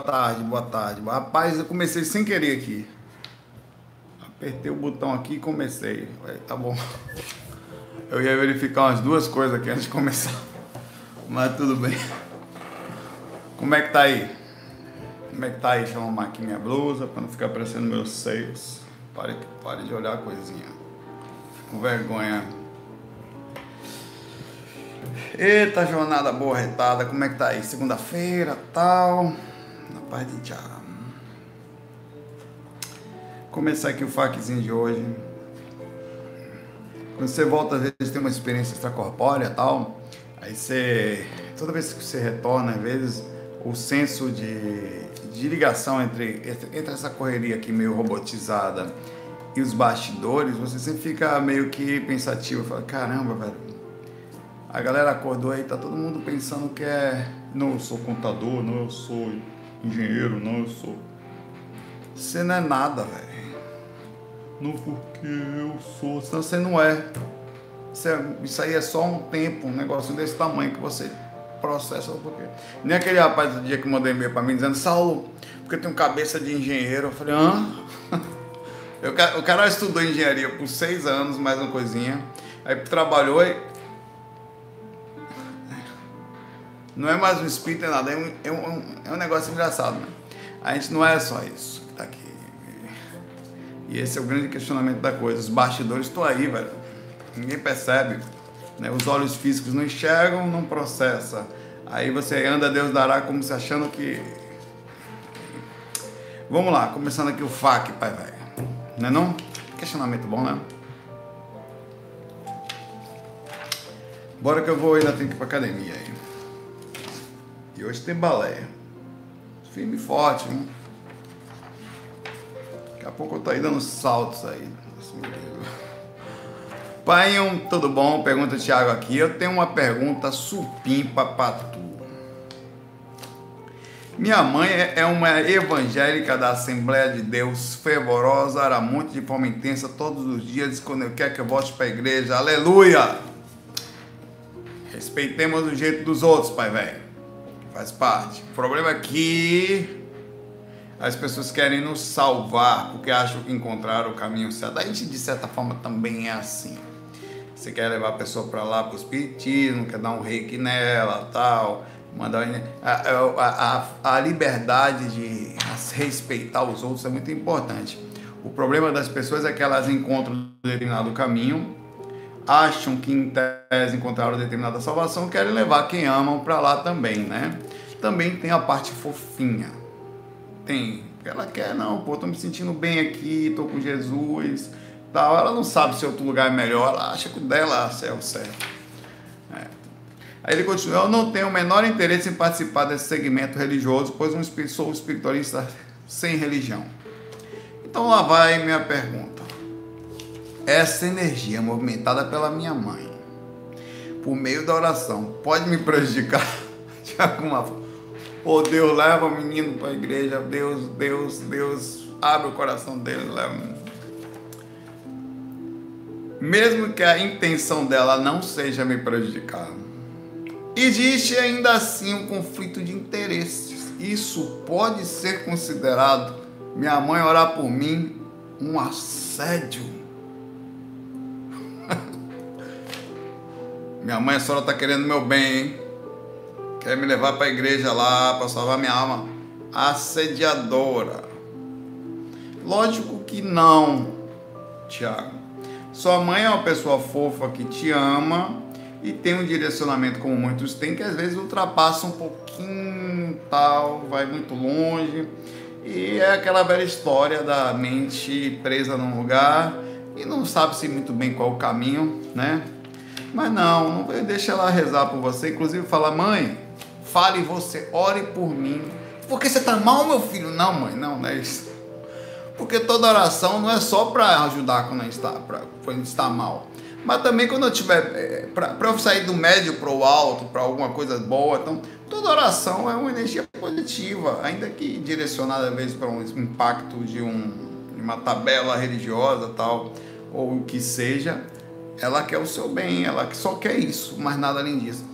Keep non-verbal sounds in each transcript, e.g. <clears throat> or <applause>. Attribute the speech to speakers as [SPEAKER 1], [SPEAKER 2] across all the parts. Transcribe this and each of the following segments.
[SPEAKER 1] tarde, boa tarde. Rapaz, eu comecei sem querer aqui. Apertei o botão aqui e comecei. Tá bom. <laughs> Eu ia verificar umas duas coisas aqui antes de começar. Mas tudo bem. Como é que tá aí? Como é que tá aí? Deixa eu arrumar aqui minha blusa para não ficar aparecendo meus seios. Pare, pare de olhar a coisinha. Com vergonha. Eita, jornada boa, retada. Como é que tá aí? Segunda-feira, tal. Na paz de já. Começar aqui o faquezinho de hoje. Quando você volta, às vezes tem uma experiência extracorpórea tal. Aí você. Toda vez que você retorna, às vezes, o senso de, de ligação entre, entre essa correria aqui meio robotizada e os bastidores, você sempre fica meio que pensativo. Fala, caramba, velho. A galera acordou aí, tá todo mundo pensando que é. Não, eu sou contador, não, eu sou engenheiro, não, eu sou. Você não é nada, velho. Não porque eu sou. Senão você não é. Isso aí é só um tempo, um negócio desse tamanho que você processa porque. Nem aquele rapaz do dia que mandou e-mail para mim dizendo, Saulo, porque eu tenho cabeça de engenheiro. Eu falei, hã? <laughs> Eu, o cara estudou engenharia por seis anos, mais uma coisinha. Aí trabalhou e. Não é mais um espírito, é nada. É um, é um, é um negócio engraçado, né? A gente não é só isso que tá aqui. E esse é o grande questionamento da coisa. Os bastidores estão aí, velho. Ninguém percebe. Né? Os olhos físicos não enxergam, não processa. Aí você anda, Deus dará, como se achando que. Vamos lá, começando aqui o FAQ, pai velho. Não é não? Questionamento bom, né? Bora que eu vou ainda tenho que ir pra academia aí. E hoje tem balé. Firme e forte, hein? Daqui a pouco eu tô aí dando saltos aí. Pai, tudo bom? Pergunta o Thiago aqui. Eu tenho uma pergunta supimpa para tu. Minha mãe é uma evangélica da Assembleia de Deus, fervorosa, era muito de forma intensa todos os dias, quando eu quero que eu volte para a igreja. Aleluia! Respeitemos o jeito dos outros, pai velho. Faz parte. O problema é que as pessoas querem nos salvar porque acham que encontraram o caminho certo. A gente, de certa forma, também é assim. Você quer levar a pessoa para lá para o espiritismo, quer dar um reiki nela, tal, mandar a, a, a, a liberdade de respeitar os outros é muito importante. O problema das pessoas é que elas encontram um determinado caminho, acham que em tese encontraram determinada salvação, querem levar quem amam para lá também, né? Também tem a parte fofinha tem. Ela quer, não, pô, tô me sentindo bem aqui, tô com Jesus, tal. Ela não sabe se outro lugar é melhor, ela acha que o dela é o certo. É. Aí ele continua, eu não tenho o menor interesse em participar desse segmento religioso, pois um, sou espiritualista sem religião. Então lá vai minha pergunta. Essa energia movimentada pela minha mãe, por meio da oração, pode me prejudicar <laughs> de alguma forma? Ô Deus, leva o menino para a igreja. Deus, Deus, Deus, abre o coração dele. Leva. Mesmo que a intenção dela não seja me prejudicar, existe ainda assim um conflito de interesses. Isso pode ser considerado, minha mãe orar por mim, um assédio. Minha mãe, a senhora está querendo meu bem, hein? quer me levar para a igreja lá para salvar minha alma. Assediadora. Lógico que não, Tiago. Sua mãe é uma pessoa fofa que te ama e tem um direcionamento como muitos têm que às vezes ultrapassa um pouquinho, tal, vai muito longe. E é aquela velha história da mente presa num lugar e não sabe se muito bem qual o caminho, né? Mas não, não deixa ela rezar por você, inclusive fala: "Mãe, Fale você, ore por mim. Porque você está mal, meu filho? Não, mãe, não, não é isso. Porque toda oração não é só para ajudar quando a gente está, quando está mal. Mas também quando eu tiver. É, para eu sair do médio para o alto, para alguma coisa boa. Então, toda oração é uma energia positiva, ainda que direcionada às vezes para um impacto de, um, de uma tabela religiosa tal, ou o que seja. Ela quer o seu bem, ela só quer isso, mas nada além disso.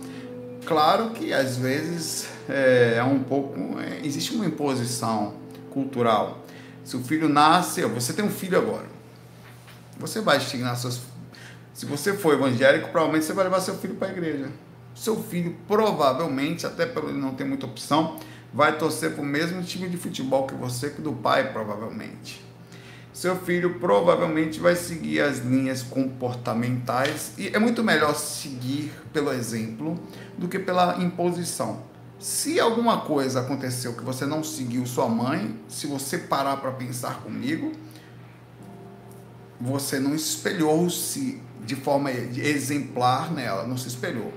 [SPEAKER 1] Claro que às vezes é, é um pouco. É, existe uma imposição cultural. Se o filho nasce, você tem um filho agora. Você vai estignar seus. Se você for evangélico, provavelmente você vai levar seu filho para a igreja. Seu filho, provavelmente, até pelo ele não ter muita opção, vai torcer para o mesmo time de futebol que você, que do pai, provavelmente. Seu filho provavelmente vai seguir as linhas comportamentais e é muito melhor seguir pelo exemplo do que pela imposição. Se alguma coisa aconteceu que você não seguiu sua mãe, se você parar para pensar comigo, você não espelhou-se de forma exemplar nela, não se espelhou.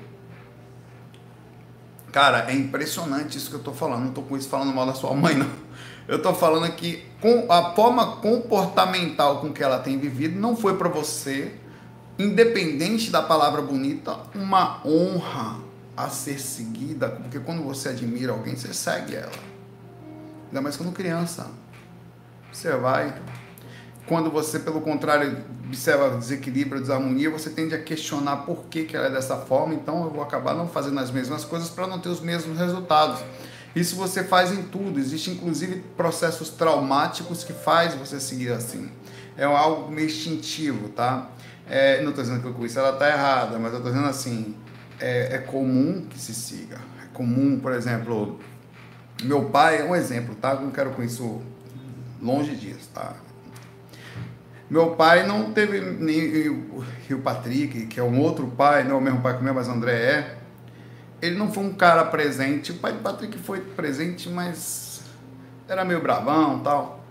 [SPEAKER 1] Cara, é impressionante isso que eu tô falando. Não tô com isso falando mal da sua mãe, não. Eu tô falando que com a forma comportamental com que ela tem vivido não foi para você, independente da palavra bonita, uma honra a ser seguida, porque quando você admira alguém, você segue ela. Ainda mais quando criança. Você vai. Quando você, pelo contrário, observa desequilíbrio, desarmonia, você tende a questionar por que, que ela é dessa forma, então eu vou acabar não fazendo as mesmas coisas para não ter os mesmos resultados. Isso você faz em tudo. Existem inclusive processos traumáticos que faz você seguir assim. É algo meio instintivo, tá? É, não estou dizendo que com isso ela está errada, mas eu estou dizendo assim, é, é comum que se siga. É comum, por exemplo, meu pai é um exemplo, tá? Não quero com isso longe disso, tá? Meu pai não teve nem o Patrick, que é um outro pai, não é o mesmo pai que o meu, mas André é. Ele não foi um cara presente. O pai do Patrick foi presente, mas era meio bravão, tal.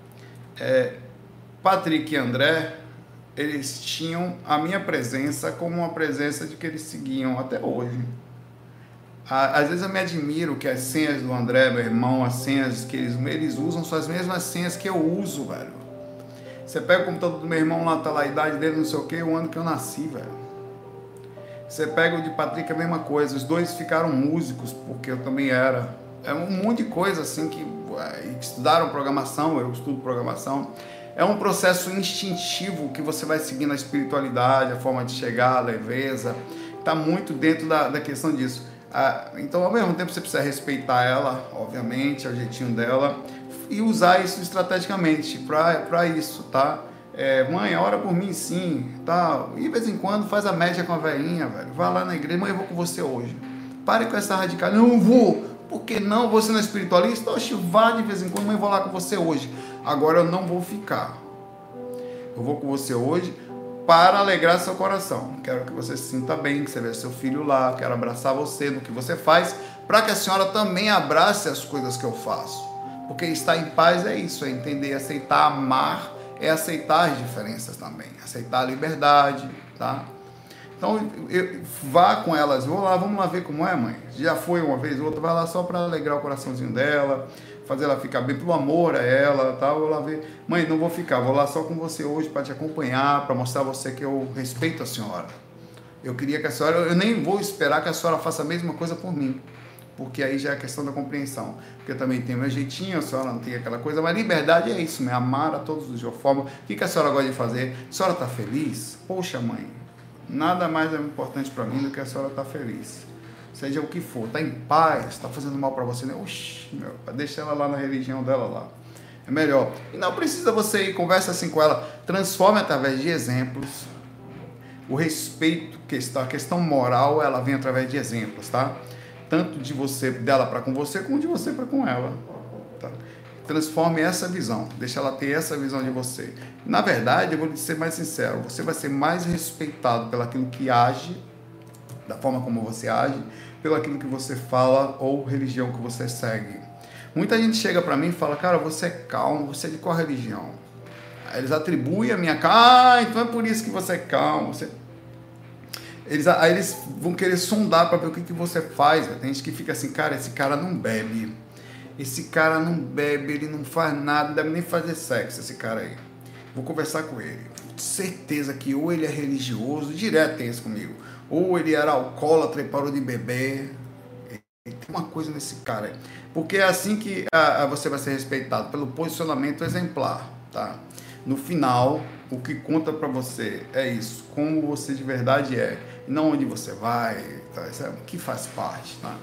[SPEAKER 1] É, Patrick e André eles tinham a minha presença como uma presença de que eles seguiam até hoje. Às vezes eu me admiro que as senhas do André, meu irmão, as senhas que eles, eles usam são as mesmas senhas que eu uso, velho. Você pega o computador do meu irmão lá, tá lá a idade dele, não sei o que, o ano que eu nasci, velho. Você pega o de Patrick, é a mesma coisa. Os dois ficaram músicos, porque eu também era. É um monte de coisa assim que estudaram programação, eu estudo programação é um processo instintivo que você vai seguindo a espiritualidade, a forma de chegar, a leveza, está muito dentro da, da questão disso. Ah, então, ao mesmo tempo, você precisa respeitar ela, obviamente, é o jeitinho dela, e usar isso estrategicamente para isso, tá? É, mãe, ora por mim sim, tá? E de vez em quando faz a média com a velhinha, velho. Vai lá na igreja, mãe, eu vou com você hoje. Pare com essa radical. Não vou. Por que não? Você não é espiritualista? Oxe, vá de vez em quando, mãe, eu vou lá com você hoje. Agora eu não vou ficar. Eu vou com você hoje para alegrar seu coração. Quero que você se sinta bem, que você veja seu filho lá, quero abraçar você no que você faz, para que a senhora também abrace as coisas que eu faço. Porque estar em paz é isso, é entender, aceitar, amar, é aceitar as diferenças também, aceitar a liberdade, tá? Então, eu, vá com elas, vou lá, vamos lá ver como é, mãe. Já foi uma vez, outra, vai lá só para alegrar o coraçãozinho dela, fazer ela ficar bem, pelo amor a ela, tal. Eu lá ver, mãe, não vou ficar, vou lá só com você hoje para te acompanhar, para mostrar a você que eu respeito a senhora. Eu queria que a senhora, eu nem vou esperar que a senhora faça a mesma coisa por mim, porque aí já é questão da compreensão. Porque eu também tenho meu jeitinho, a senhora não tem aquela coisa, mas liberdade é isso, me amar a todos de forma. O que, que a senhora gosta de fazer? A senhora está feliz? Poxa, mãe, nada mais é importante para mim do que a senhora estar tá feliz seja o que for, está em paz, está fazendo mal para você, né? Oxi, meu, deixa ela lá na religião dela lá. É melhor. E não precisa você ir, conversa assim com ela, transforme através de exemplos. O respeito, questão, a questão moral, ela vem através de exemplos, tá? Tanto de você, dela para com você, como de você para com ela. Tá? Transforme essa visão, deixa ela ter essa visão de você. Na verdade, eu vou ser mais sincero, você vai ser mais respeitado pelaquilo que age, da forma como você age, pelo aquilo que você fala ou religião que você segue. Muita gente chega para mim e fala, cara, você é calmo, você é de qual religião? Eles atribuem a minha calma, ah, então é por isso que você é calmo. Você... Eles, aí eles vão querer sondar para ver o que, que você faz. Tem gente que fica assim, cara, esse cara não bebe. Esse cara não bebe, ele não faz nada, não deve nem fazer sexo, esse cara aí. Vou conversar com ele. Certeza que ou ele é religioso, direto tem isso comigo ou ele era alcoólatra e parou de beber. Tem uma coisa nesse cara aí. Porque é assim que a, a, você vai ser respeitado, pelo posicionamento exemplar, tá? No final, o que conta para você é isso, como você de verdade é, não onde você vai, tá? é que faz parte, tá?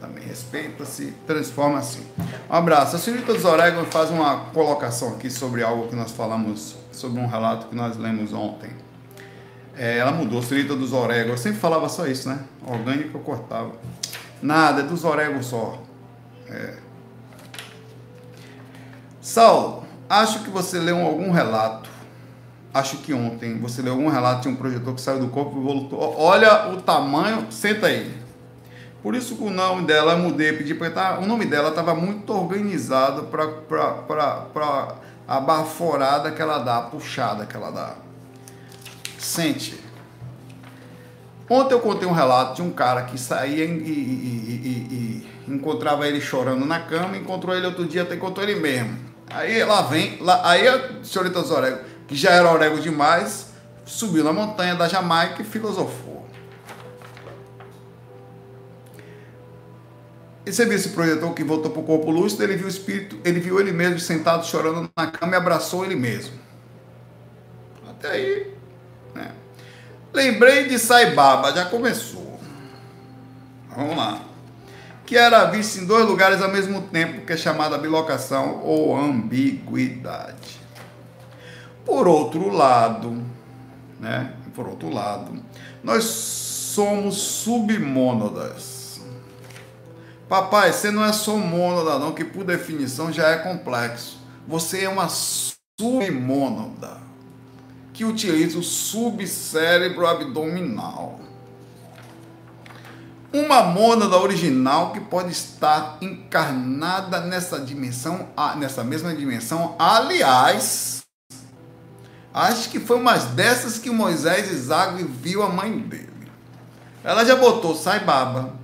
[SPEAKER 1] também respeita-se, transforma-se. Um abraço. A senhorita dos Orégãos faz uma colocação aqui sobre algo que nós falamos, sobre um relato que nós lemos ontem. É, ela mudou, senhorita dos Orégãos. Eu sempre falava só isso, né? Orgânico eu cortava. Nada, é dos Orégãos só. É. Saulo, acho que você leu algum relato. Acho que ontem você leu algum relato de um projetor que saiu do corpo e voltou. Olha o tamanho, senta aí. Por isso que o nome dela eu mudei, pedi para tá, o nome dela estava muito organizado para a baforada que ela dá, a puxada que ela dá. Sente. Ontem eu contei um relato de um cara que saía e, e, e, e encontrava ele chorando na cama, encontrou ele outro dia, até encontrou ele mesmo. Aí ela vem, lá, aí a senhorita Zorego, que já era orego demais, subiu na montanha da Jamaica e filosofou. E você viu esse projetor que voltou para o corpo lúcido, ele viu o espírito, ele viu ele mesmo sentado chorando na cama e abraçou ele mesmo. Até aí, né? Lembrei de Saibaba, já começou. Vamos lá. Que era visto em dois lugares ao mesmo tempo, que é chamada bilocação ou ambiguidade. Por outro lado, né? Por outro lado, nós somos submônadas Papai, você não é só mônada, não, que por definição já é complexo. Você é uma submônada que utiliza o subcérebro abdominal. Uma mônada original que pode estar encarnada nessa dimensão, nessa mesma dimensão. Aliás, acho que foi umas dessas que Moisés Isaac viu a mãe dele. Ela já botou Saibaba,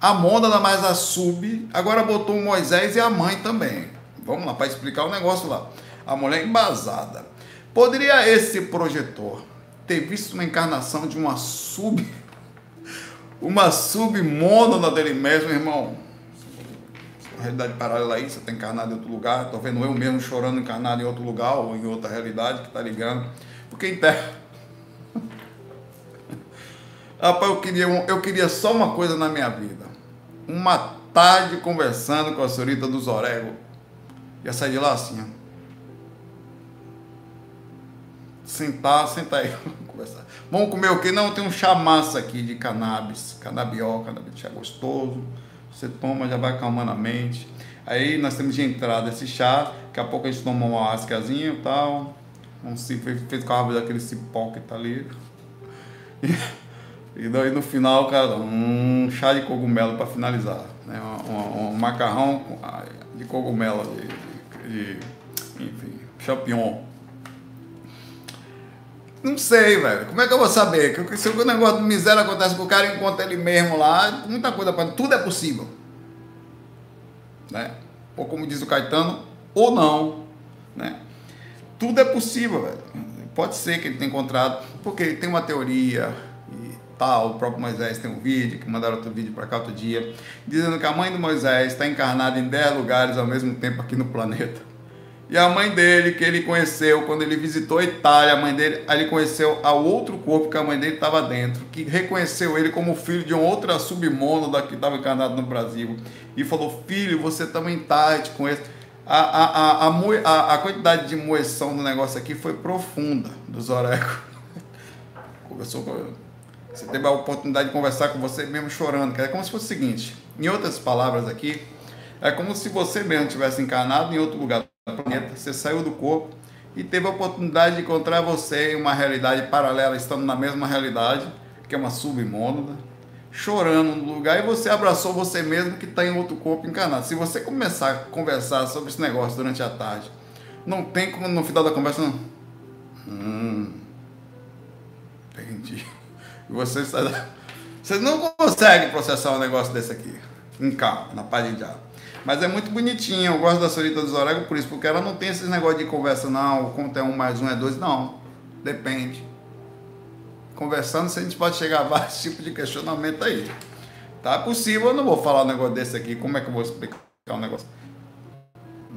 [SPEAKER 1] a Mônada mais a Sub, agora botou Moisés e a mãe também. Vamos lá, para explicar o negócio lá. A mulher embasada. Poderia esse projetor ter visto uma encarnação de uma sub. <laughs> Uma submônada dele mesmo, irmão? Realidade paralela aí, você está encarnado em outro lugar. Estou vendo eu mesmo chorando encarnado em outro lugar ou em outra realidade que está ligando. Porque em terra. <laughs> Rapaz, eu queria, eu queria só uma coisa na minha vida uma tarde conversando com a senhorita dos Orego. Ia sair de lá assim, ó. Sentar, sentar aí, <laughs> conversar. Vamos comer o quê? Não, tem um chá massa aqui de cannabis, canabiol, cannabis, chá gostoso. Você toma, já vai acalmando a mente. Aí nós temos de entrada esse chá, daqui a pouco a gente toma uma ascazinha e tal. Um, fez, fez com a árvore daquele cipó que tá ali. E, <laughs> e daí no final, cara, um chá de cogumelo para finalizar. Né? Um, um, um, macarrão de cogumelo, de, de, de enfim, champignon. Não sei, velho. Como é que eu vou saber? Se o negócio de miséria acontece com o cara encontra ele mesmo lá, muita coisa pode. Tudo é possível. Né? Ou como diz o Caetano, ou não. Né? Tudo é possível, velho. Pode ser que ele tenha encontrado, porque ele tem uma teoria, tal. O próprio Moisés tem um vídeo, que mandaram outro vídeo para cá outro dia, dizendo que a mãe do Moisés está encarnada em 10 lugares ao mesmo tempo aqui no planeta. E a mãe dele, que ele conheceu quando ele visitou a Itália, a mãe dele, ele conheceu a outro corpo que a mãe dele estava dentro, que reconheceu ele como filho de uma outra submônada que estava encarnado no Brasil. E falou: Filho, você também está, te conheço. A, a, a, a, a, quantidade de moeção do negócio aqui foi profunda do Zoreco. <laughs> Conversou com você teve a oportunidade de conversar com você mesmo chorando. É como se fosse o seguinte, em outras palavras aqui, é como se você mesmo tivesse encarnado em outro lugar planeta, você saiu do corpo e teve a oportunidade de encontrar você em uma realidade paralela, estando na mesma realidade, que é uma submônada, chorando no lugar, e você abraçou você mesmo que está em outro corpo encarnado. Se você começar a conversar sobre esse negócio durante a tarde, não tem como no final da conversa, não. Hum, entendi. <laughs> Você, você não consegue processar um negócio desse aqui. Em calma, na paz de diabo. Mas é muito bonitinho. Eu gosto da Solita dos Orégano por isso, porque ela não tem esse negócio de conversa, não. Conta é um mais um é dois. Não. Depende. Conversando, se a gente pode chegar a <laughs> vários tipos de questionamento aí. Tá possível, eu não vou falar um negócio desse aqui. Como é que eu vou explicar um negócio?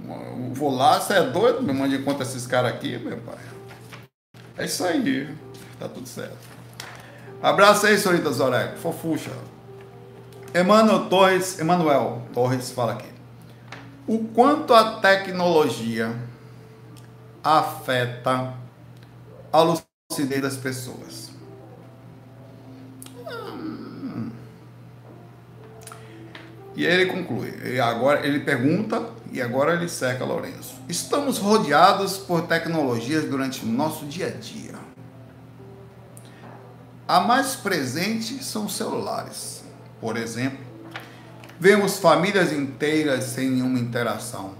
[SPEAKER 1] Eu vou lá, você é doido? Me mande conta esses caras aqui, meu pai. É isso aí. Tá tudo certo. Abraço aí, senhorita Zorek. Fofucha. Emmanuel Torres, Emanuel Torres fala aqui. O quanto a tecnologia afeta a lucidez das pessoas. Hum. E aí ele conclui. E agora ele pergunta e agora ele seca Lourenço. Estamos rodeados por tecnologias durante o nosso dia a dia. A mais presente são os celulares. Por exemplo, vemos famílias inteiras sem nenhuma interação.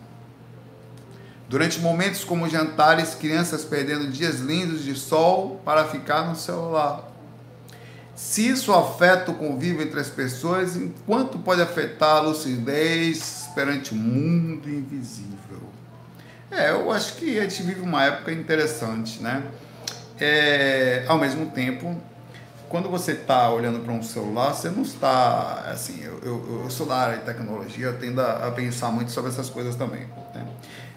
[SPEAKER 1] Durante momentos como jantares, crianças perdendo dias lindos de sol para ficar no celular. Se isso afeta o convívio entre as pessoas, enquanto pode afetar a lucidez perante o mundo invisível? É, eu acho que a gente vive uma época interessante, né? É, ao mesmo tempo, quando você está olhando para um celular, você não está, assim, eu, eu, eu, sou da área de tecnologia, eu tendo a, a pensar muito sobre essas coisas também. Né?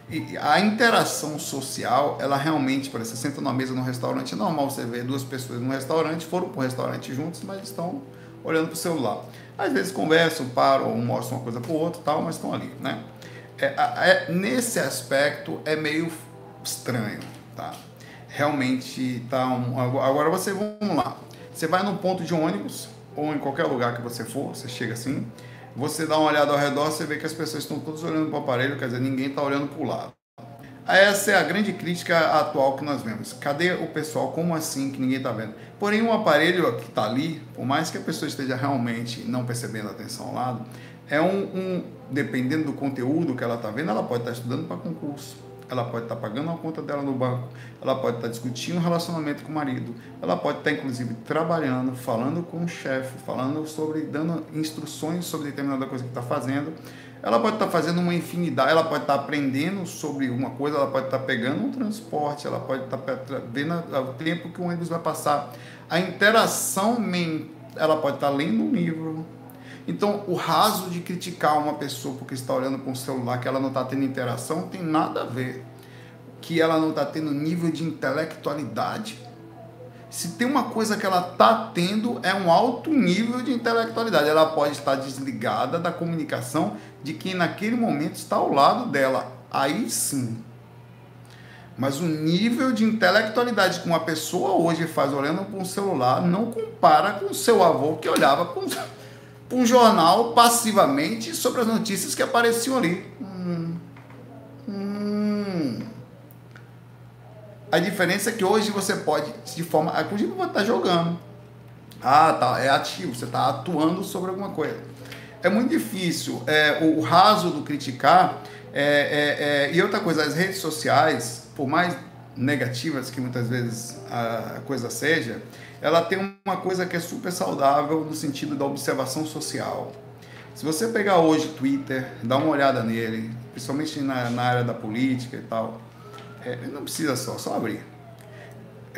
[SPEAKER 1] E a interação social, ela realmente, por exemplo, você senta numa mesa num restaurante, é normal você ver duas pessoas num restaurante, foram para o restaurante juntos, mas estão olhando para o celular. Às vezes conversam, param, mostram uma coisa para o outro tal, mas estão ali, né? É, é, nesse aspecto é meio estranho, tá? Realmente tá um, agora você vamos lá. Você vai num ponto de ônibus, ou em qualquer lugar que você for, você chega assim, você dá uma olhada ao redor, você vê que as pessoas estão todas olhando para o aparelho, quer dizer, ninguém está olhando para o lado. Essa é a grande crítica atual que nós vemos. Cadê o pessoal? Como assim que ninguém está vendo? Porém, um aparelho que está ali, por mais que a pessoa esteja realmente não percebendo a atenção ao lado, é um, um dependendo do conteúdo que ela está vendo, ela pode estar tá estudando para concurso ela pode estar pagando a conta dela no banco, ela pode estar discutindo um relacionamento com o marido, ela pode estar inclusive trabalhando, falando com o chefe, falando sobre, dando instruções sobre determinada coisa que está fazendo. Ela pode estar fazendo uma infinidade, ela pode estar aprendendo sobre uma coisa, ela pode estar pegando um transporte, ela pode estar vendo o tempo que o ônibus vai passar. A interação, ela pode estar lendo um livro, então, o raso de criticar uma pessoa porque está olhando para um celular que ela não está tendo interação tem nada a ver. Que ela não está tendo nível de intelectualidade. Se tem uma coisa que ela está tendo, é um alto nível de intelectualidade. Ela pode estar desligada da comunicação de quem naquele momento está ao lado dela. Aí sim. Mas o nível de intelectualidade que uma pessoa hoje faz olhando para um celular não compara com o seu avô que olhava para um um jornal passivamente sobre as notícias que apareciam ali. Hum. Hum. A diferença é que hoje você pode, de forma. Inclusive, você está jogando. Ah, tá. É ativo, você está atuando sobre alguma coisa. É muito difícil. É, o, raso do criticar. É, é, é, e outra coisa, as redes sociais, por mais negativas que muitas vezes a coisa seja, ela tem uma coisa que é super saudável no sentido da observação social. Se você pegar hoje Twitter, dar uma olhada nele, principalmente na, na área da política e tal, é, não precisa só, só abrir.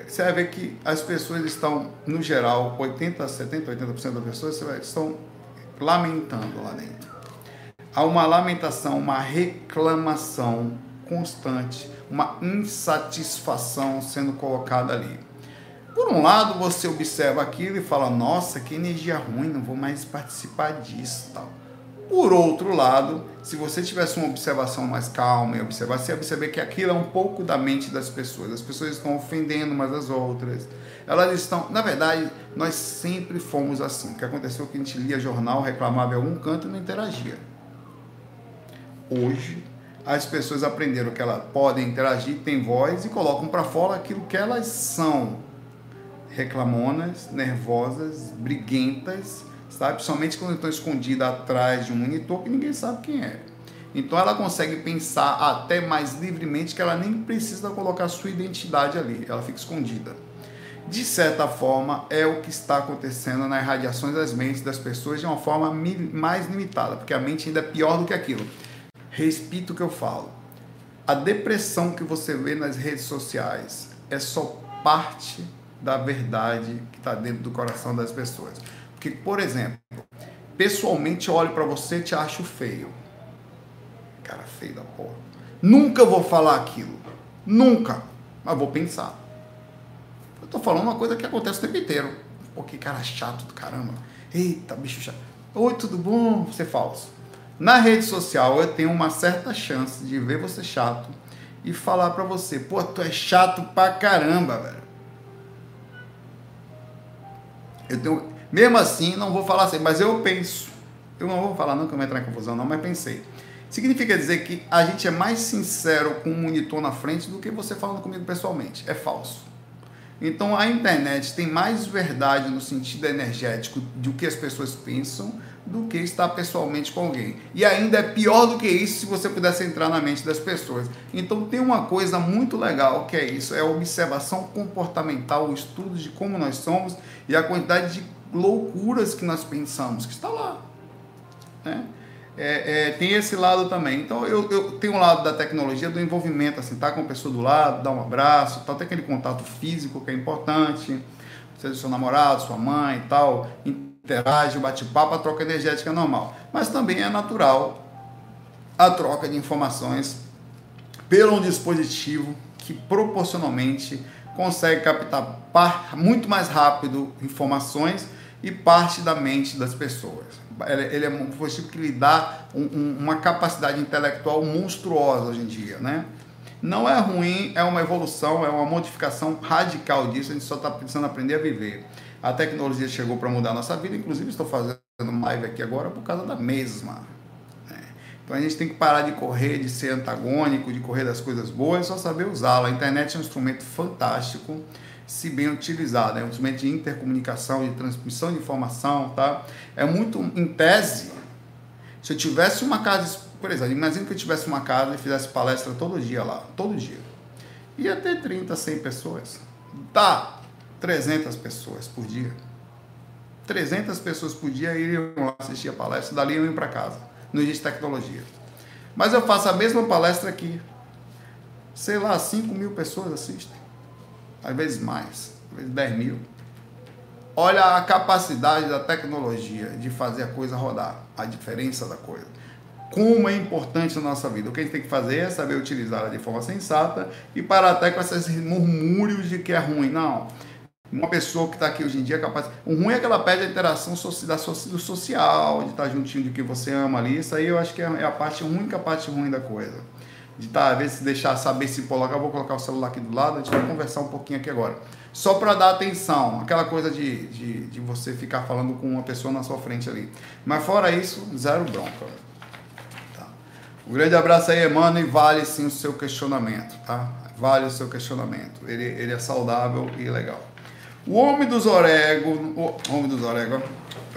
[SPEAKER 1] Você vai ver que as pessoas estão, no geral, 80, 70, 80% das pessoas estão lamentando lá dentro. Há uma lamentação, uma reclamação constante, uma insatisfação sendo colocada ali. Por um lado, você observa aquilo e fala: nossa, que energia ruim, não vou mais participar disso. Tal. Por outro lado, se você tivesse uma observação mais calma e observar, você ia perceber que aquilo é um pouco da mente das pessoas. As pessoas estão ofendendo umas às outras. Elas estão. Na verdade, nós sempre fomos assim. O que aconteceu é que a gente lia jornal, reclamava em algum canto e não interagia. Hoje, as pessoas aprenderam que elas podem interagir, têm voz e colocam para fora aquilo que elas são reclamonas, nervosas, briguentas, sabe? Somente quando estão escondidas atrás de um monitor que ninguém sabe quem é. Então ela consegue pensar até mais livremente que ela nem precisa colocar sua identidade ali, ela fica escondida. De certa forma, é o que está acontecendo nas radiações das mentes das pessoas de uma forma mais limitada, porque a mente ainda é pior do que aquilo. Repito o que eu falo. A depressão que você vê nas redes sociais é só parte da verdade que está dentro do coração das pessoas. Porque, por exemplo, pessoalmente eu olho para você e te acho feio. Cara feio da porra. Nunca vou falar aquilo. Nunca. Mas vou pensar. Eu tô falando uma coisa que acontece o tempo inteiro. Pô, que cara chato do caramba. Eita, bicho chato. Oi, tudo bom? Você é falso. Na rede social eu tenho uma certa chance de ver você chato e falar pra você, pô, tu é chato pra caramba, velho. Eu tenho, mesmo assim, não vou falar assim, mas eu penso. Eu não vou falar não que eu vou entrar em confusão não, mas pensei. Significa dizer que a gente é mais sincero com um monitor na frente do que você falando comigo pessoalmente. É falso. Então a internet tem mais verdade no sentido energético do que as pessoas pensam do que estar pessoalmente com alguém. E ainda é pior do que isso se você pudesse entrar na mente das pessoas. Então tem uma coisa muito legal que é isso, é a observação comportamental, o estudo de como nós somos e a quantidade de loucuras que nós pensamos, que está lá. Né? É, é, tem esse lado também. Então eu, eu tenho um lado da tecnologia, do envolvimento, assim, tá com a pessoa do lado, dar um abraço, tal, tem aquele contato físico que é importante, seja seu namorado, sua mãe e tal, interage, bate-papo, a troca energética é normal. Mas também é natural a troca de informações pelo um dispositivo que proporcionalmente consegue captar muito mais rápido informações e parte da mente das pessoas. Ele é um dispositivo que lhe dá um, um, uma capacidade intelectual monstruosa hoje em dia, né? Não é ruim, é uma evolução, é uma modificação radical disso, a gente só está precisando aprender a viver. A tecnologia chegou para mudar a nossa vida, inclusive estou fazendo live aqui agora por causa da mesma. Né? Então a gente tem que parar de correr, de ser antagônico, de correr das coisas boas, só saber usá-la. A internet é um instrumento fantástico se bem utilizado. É um instrumento de intercomunicação, de transmissão de informação, tá? É muito, em tese, se eu tivesse uma casa, por exemplo, imagina que eu tivesse uma casa e fizesse palestra todo dia lá, todo dia. Ia ter 30, 100 pessoas. Tá, 300 pessoas por dia. 300 pessoas por dia iriam lá assistir a palestra, dali iam para casa, dia de tecnologia. Mas eu faço a mesma palestra aqui. Sei lá, 5 mil pessoas assistem às vezes mais, às vezes 10 mil. Olha a capacidade da tecnologia de fazer a coisa rodar, a diferença da coisa. Como é importante na nossa vida. O que a gente tem que fazer é saber utilizá-la de forma sensata e parar até com esses murmúrios de que é ruim. Não. Uma pessoa que está aqui hoje em dia é capaz. O ruim é que ela perde a interação da do social, de estar juntinho de que você ama ali. Isso aí eu acho que é a parte, a única parte ruim da coisa de tá, às vezes deixar saber se colocar, vou colocar o celular aqui do lado, a gente vai conversar um pouquinho aqui agora. Só para dar atenção, aquela coisa de, de, de, você ficar falando com uma pessoa na sua frente ali. Mas fora isso, zero bronca. Tá. Um grande abraço aí, Emmanuel, e vale sim o seu questionamento, tá? Vale o seu questionamento. Ele, ele é saudável e legal. O homem dos orego, o homem dos orego,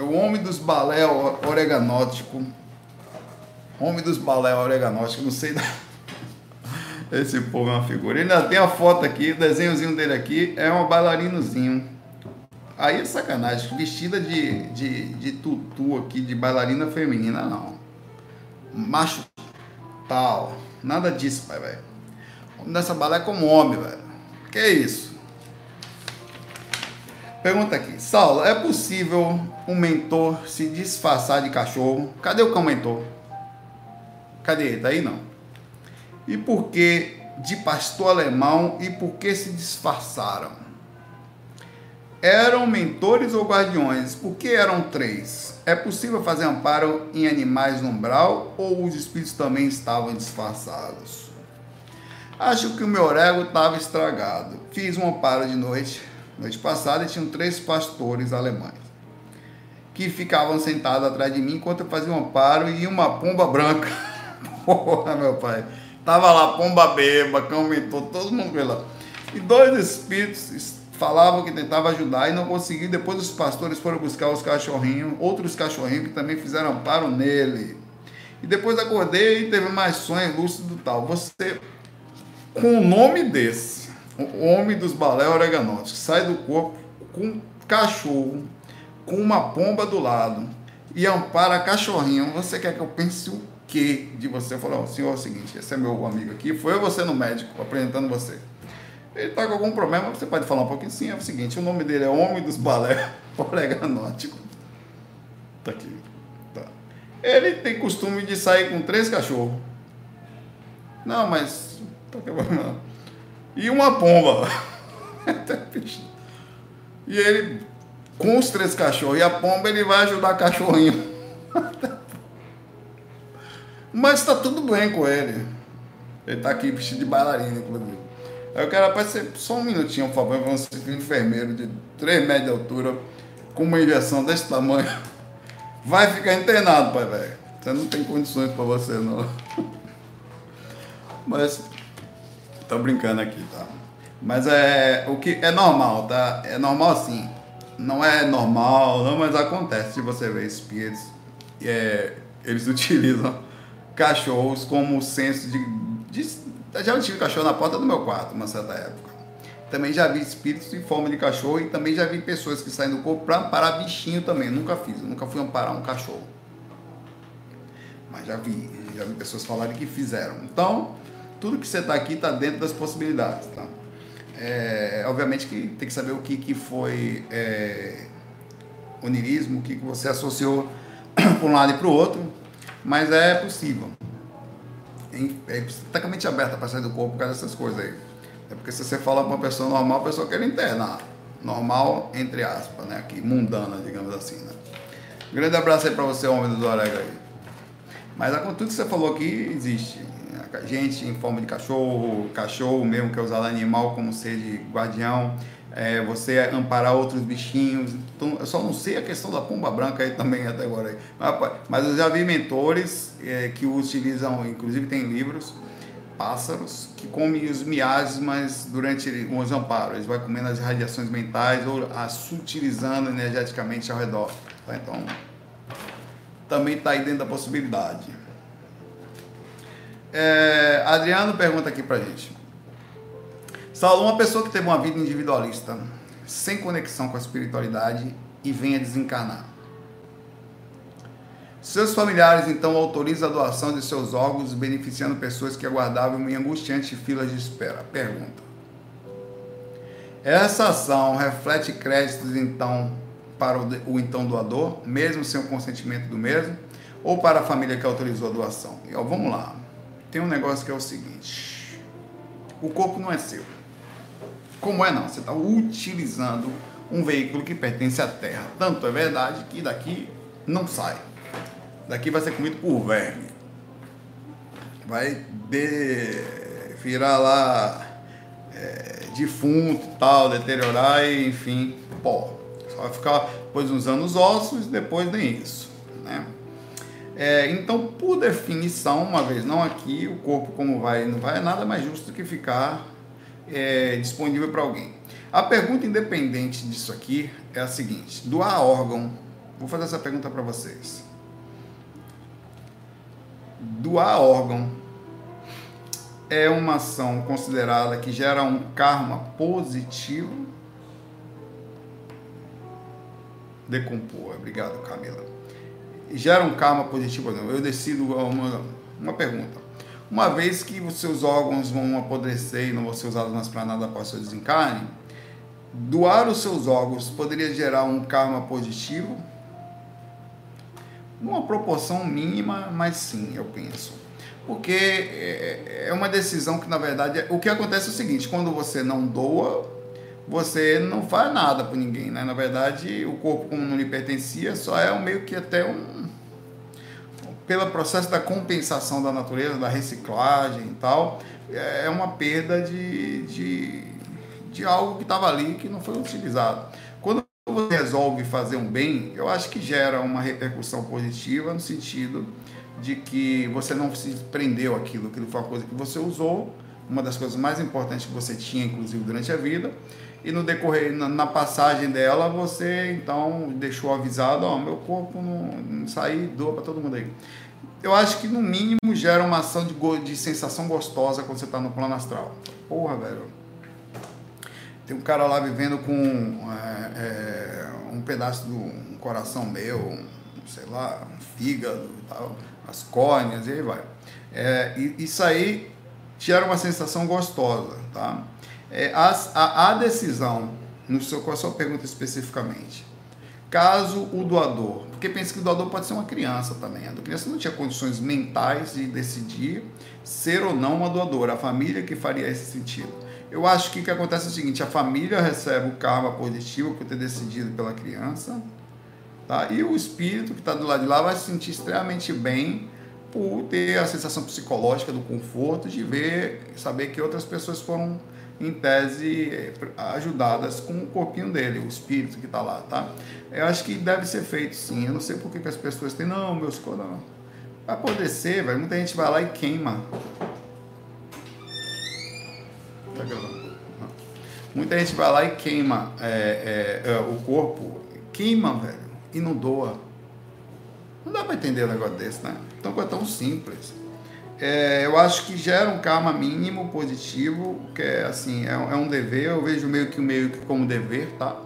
[SPEAKER 1] o homem dos balé oreganótico, homem dos balé oreganótico, não sei <laughs> esse povo é uma figura. Ainda tem a foto aqui, o desenhozinho dele aqui é um bailarinozinho. Aí é sacanagem, vestida de, de, de tutu aqui, de bailarina feminina, não. Macho tal. Nada disso, pai, velho. Nessa balé é como homem, velho. Que isso? Pergunta aqui. Saulo, é possível um mentor se disfarçar de cachorro? Cadê o cão mentor? Cadê ele? Daí não. E por que de pastor alemão e por que se disfarçaram? Eram mentores ou guardiões? Por que eram três? É possível fazer amparo em animais no umbral ou os espíritos também estavam disfarçados? Acho que o meu orego estava estragado. Fiz um amparo de noite, noite passada, tinham três pastores alemães que ficavam sentados atrás de mim enquanto eu fazia um amparo e uma pomba branca. <laughs> Porra, meu pai Tava lá, pomba beba, cão todo mundo lá. E dois espíritos falavam que tentavam ajudar e não conseguiram. Depois os pastores foram buscar os cachorrinhos, outros cachorrinhos que também fizeram amparo nele. E depois acordei e teve mais sonho lúcido tal. Você, com o nome desse, homem dos balé oreganóticos, sai do corpo com um cachorro, com uma pomba do lado e ampara cachorrinho. Você quer que eu pense o que de você falou, senhor, é o seguinte, esse é meu amigo aqui, foi eu você no médico, apresentando você. Ele está com algum problema, você pode falar um pouquinho sim, é o seguinte, o nome dele é Homem dos Balé <laughs> Oreganótico. Tá aqui. Tá. Ele tem costume de sair com três cachorros. Não, mas. Tá e uma pomba. e ele, com os três cachorros, e a pomba ele vai ajudar cachorrinho. Mas está tudo bem com ele. Ele está aqui vestido de bailarina, inclusive. Aí eu quero aparecer só um minutinho, por favor. Vamos ser um enfermeiro de 3 metros de altura, com uma injeção desse tamanho. Vai ficar internado, pai, velho. Você não tem condições para você, não. Mas. Tô brincando aqui, tá? Mas é o que é normal, tá? É normal sim. Não é normal, não, mas acontece se você ver espíritos. É, eles <laughs> utilizam cachorros como senso de, de. Já tive cachorro na porta do meu quarto, uma certa época. Também já vi espíritos em forma de cachorro e também já vi pessoas que saem do corpo para amparar bichinho também. Nunca fiz, nunca fui amparar um cachorro. Mas já vi, já vi pessoas falarem que fizeram. Então, tudo que você está aqui está dentro das possibilidades, tá? É, obviamente que tem que saber o que, que foi é, onirismo, o que, que você associou <clears throat> para um lado e para o outro, mas é possível. É totalmente aberta para sair do corpo por causa dessas coisas aí. É porque se você fala para uma pessoa normal, a pessoa quer internar. Normal, entre aspas, né? Aqui, mundana, digamos assim, né? grande abraço aí para você, homem do Alegre aí. Mas tudo que você falou aqui existe gente em forma de cachorro, cachorro mesmo que é usado animal como ser de guardião, é, você amparar outros bichinhos. Então, eu só não sei a questão da pomba branca aí também até agora. Mas, mas eu já vi mentores é, que utilizam, inclusive tem livros, pássaros que comem os miasmas durante os amparos. Eles vão comendo as radiações mentais ou as sutilizando energeticamente ao redor. Tá? Então, também está aí dentro da possibilidade. É, Adriano pergunta aqui pra gente. Saulo, uma pessoa que teve uma vida individualista, sem conexão com a espiritualidade e venha desencarnar. Seus familiares então autorizam a doação de seus órgãos, beneficiando pessoas que aguardavam em angustiantes filas de espera. Pergunta. Essa ação reflete créditos então para o, o então doador, mesmo sem o consentimento do mesmo, ou para a família que autorizou a doação? E, ó, vamos lá tem um negócio que é o seguinte: o corpo não é seu. Como é não? Você está utilizando um veículo que pertence à Terra. Tanto é verdade que daqui não sai. Daqui vai ser comido por verme. Vai de, virar lá é, defunto, tal, deteriorar e enfim, pó. Só vai ficar depois usando os ossos, depois nem isso, né? É, então, por definição, uma vez não aqui, o corpo como vai não vai, é nada mais justo do que ficar é, disponível para alguém. A pergunta independente disso aqui é a seguinte: doar órgão. Vou fazer essa pergunta para vocês. Doar órgão é uma ação considerada que gera um karma positivo? Decompor. Obrigado, Camila gera um karma positivo ou não? Eu decido uma, uma pergunta. Uma vez que os seus órgãos vão apodrecer e não vão ser usados mais para nada após seu desencarne, doar os seus órgãos poderia gerar um karma positivo? Uma proporção mínima, mas sim, eu penso. Porque é, é uma decisão que, na verdade, o que acontece é o seguinte: quando você não doa, você não faz nada por ninguém, né? Na verdade, o corpo como não lhe pertencia, só é um meio que até um pelo processo da compensação da natureza, da reciclagem e tal, é uma perda de, de, de algo que estava ali que não foi utilizado. Quando você resolve fazer um bem, eu acho que gera uma repercussão positiva no sentido de que você não se prendeu aquilo, aquilo foi uma coisa que você usou, uma das coisas mais importantes que você tinha, inclusive, durante a vida, e no decorrer, na, na passagem dela, você então deixou avisado, ó, meu corpo não, não sair, doa para todo mundo aí. Eu acho que no mínimo gera uma ação de, de sensação gostosa quando você está no plano astral. Porra, velho. Tem um cara lá vivendo com é, é, um pedaço do um coração meu, um, sei lá, um fígado e tal, as córneas e aí vai. É, isso aí gera uma sensação gostosa, tá? É, a, a, a, decisão, no seu, qual a sua pergunta especificamente? Caso o doador, porque pensa que o doador pode ser uma criança também, a criança não tinha condições mentais de decidir ser ou não uma doadora, a família que faria esse sentido. Eu acho que o que acontece é o seguinte: a família recebe o karma positivo por ter decidido pela criança, Tá? E o espírito que está do lado de lá vai se sentir extremamente bem por ter a sensação psicológica do conforto de ver, saber que outras pessoas foram em tese ajudadas com o corpinho dele, o espírito que está lá, tá? Eu acho que deve ser feito sim. Eu não sei por que as pessoas têm, não, meus não. Vai poder ser, velho. Muita gente vai lá e queima. Tá gravando? Muita gente vai lá e queima é, é, é, o corpo, queima, velho, e não doa. Não dá para entender um negócio desse, né? Então é tão simples. É, eu acho que gera um karma mínimo positivo, que é assim, é, é um dever, eu vejo meio que meio que como dever, tá?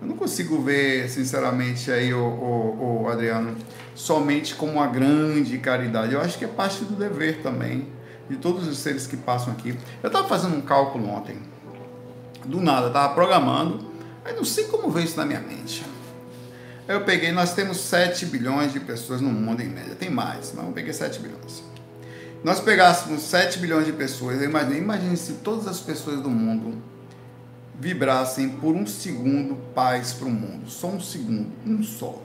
[SPEAKER 1] Eu não consigo ver, sinceramente, aí o, o, o Adriano, somente como uma grande caridade. Eu acho que é parte do dever também, de todos os seres que passam aqui. Eu estava fazendo um cálculo ontem, do nada, estava programando, aí não sei como veio isso na minha mente. Eu peguei, nós temos 7 bilhões de pessoas no mundo em média. Tem mais, mas eu peguei 7 bilhões. Nós pegássemos 7 bilhões de pessoas, imagine, imagine se todas as pessoas do mundo vibrassem por um segundo paz para o mundo. Só um segundo, um só.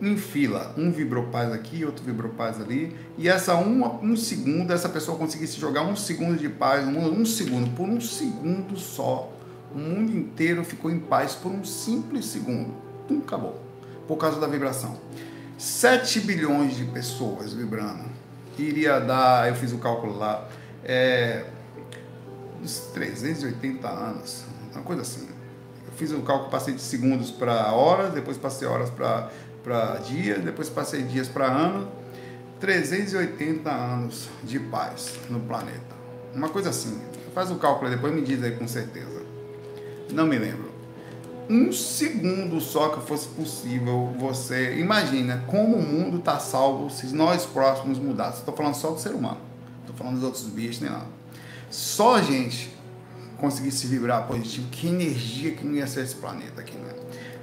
[SPEAKER 1] Em fila, um vibrou paz aqui, outro vibrou paz ali, e essa um, um segundo, essa pessoa conseguisse jogar um segundo de paz no mundo, um segundo, por um segundo só, o mundo inteiro ficou em paz por um simples segundo Pum, acabou. Por causa da vibração. 7 bilhões de pessoas vibrando. Iria dar, eu fiz o cálculo lá, é, uns 380 anos, uma coisa assim. Eu fiz o cálculo, passei de segundos para horas, depois passei horas para dias, depois passei dias para anos. 380 anos de paz no planeta. Uma coisa assim. Faz o cálculo depois me diz aí com certeza. Não me lembro um segundo só que fosse possível você. Imagina como o mundo está salvo se nós próximos mudássemos. Estou falando só do ser humano, estou falando dos outros bichos nem nada. Só a gente conseguisse vibrar positivo, que energia que não ia ser esse planeta aqui, né?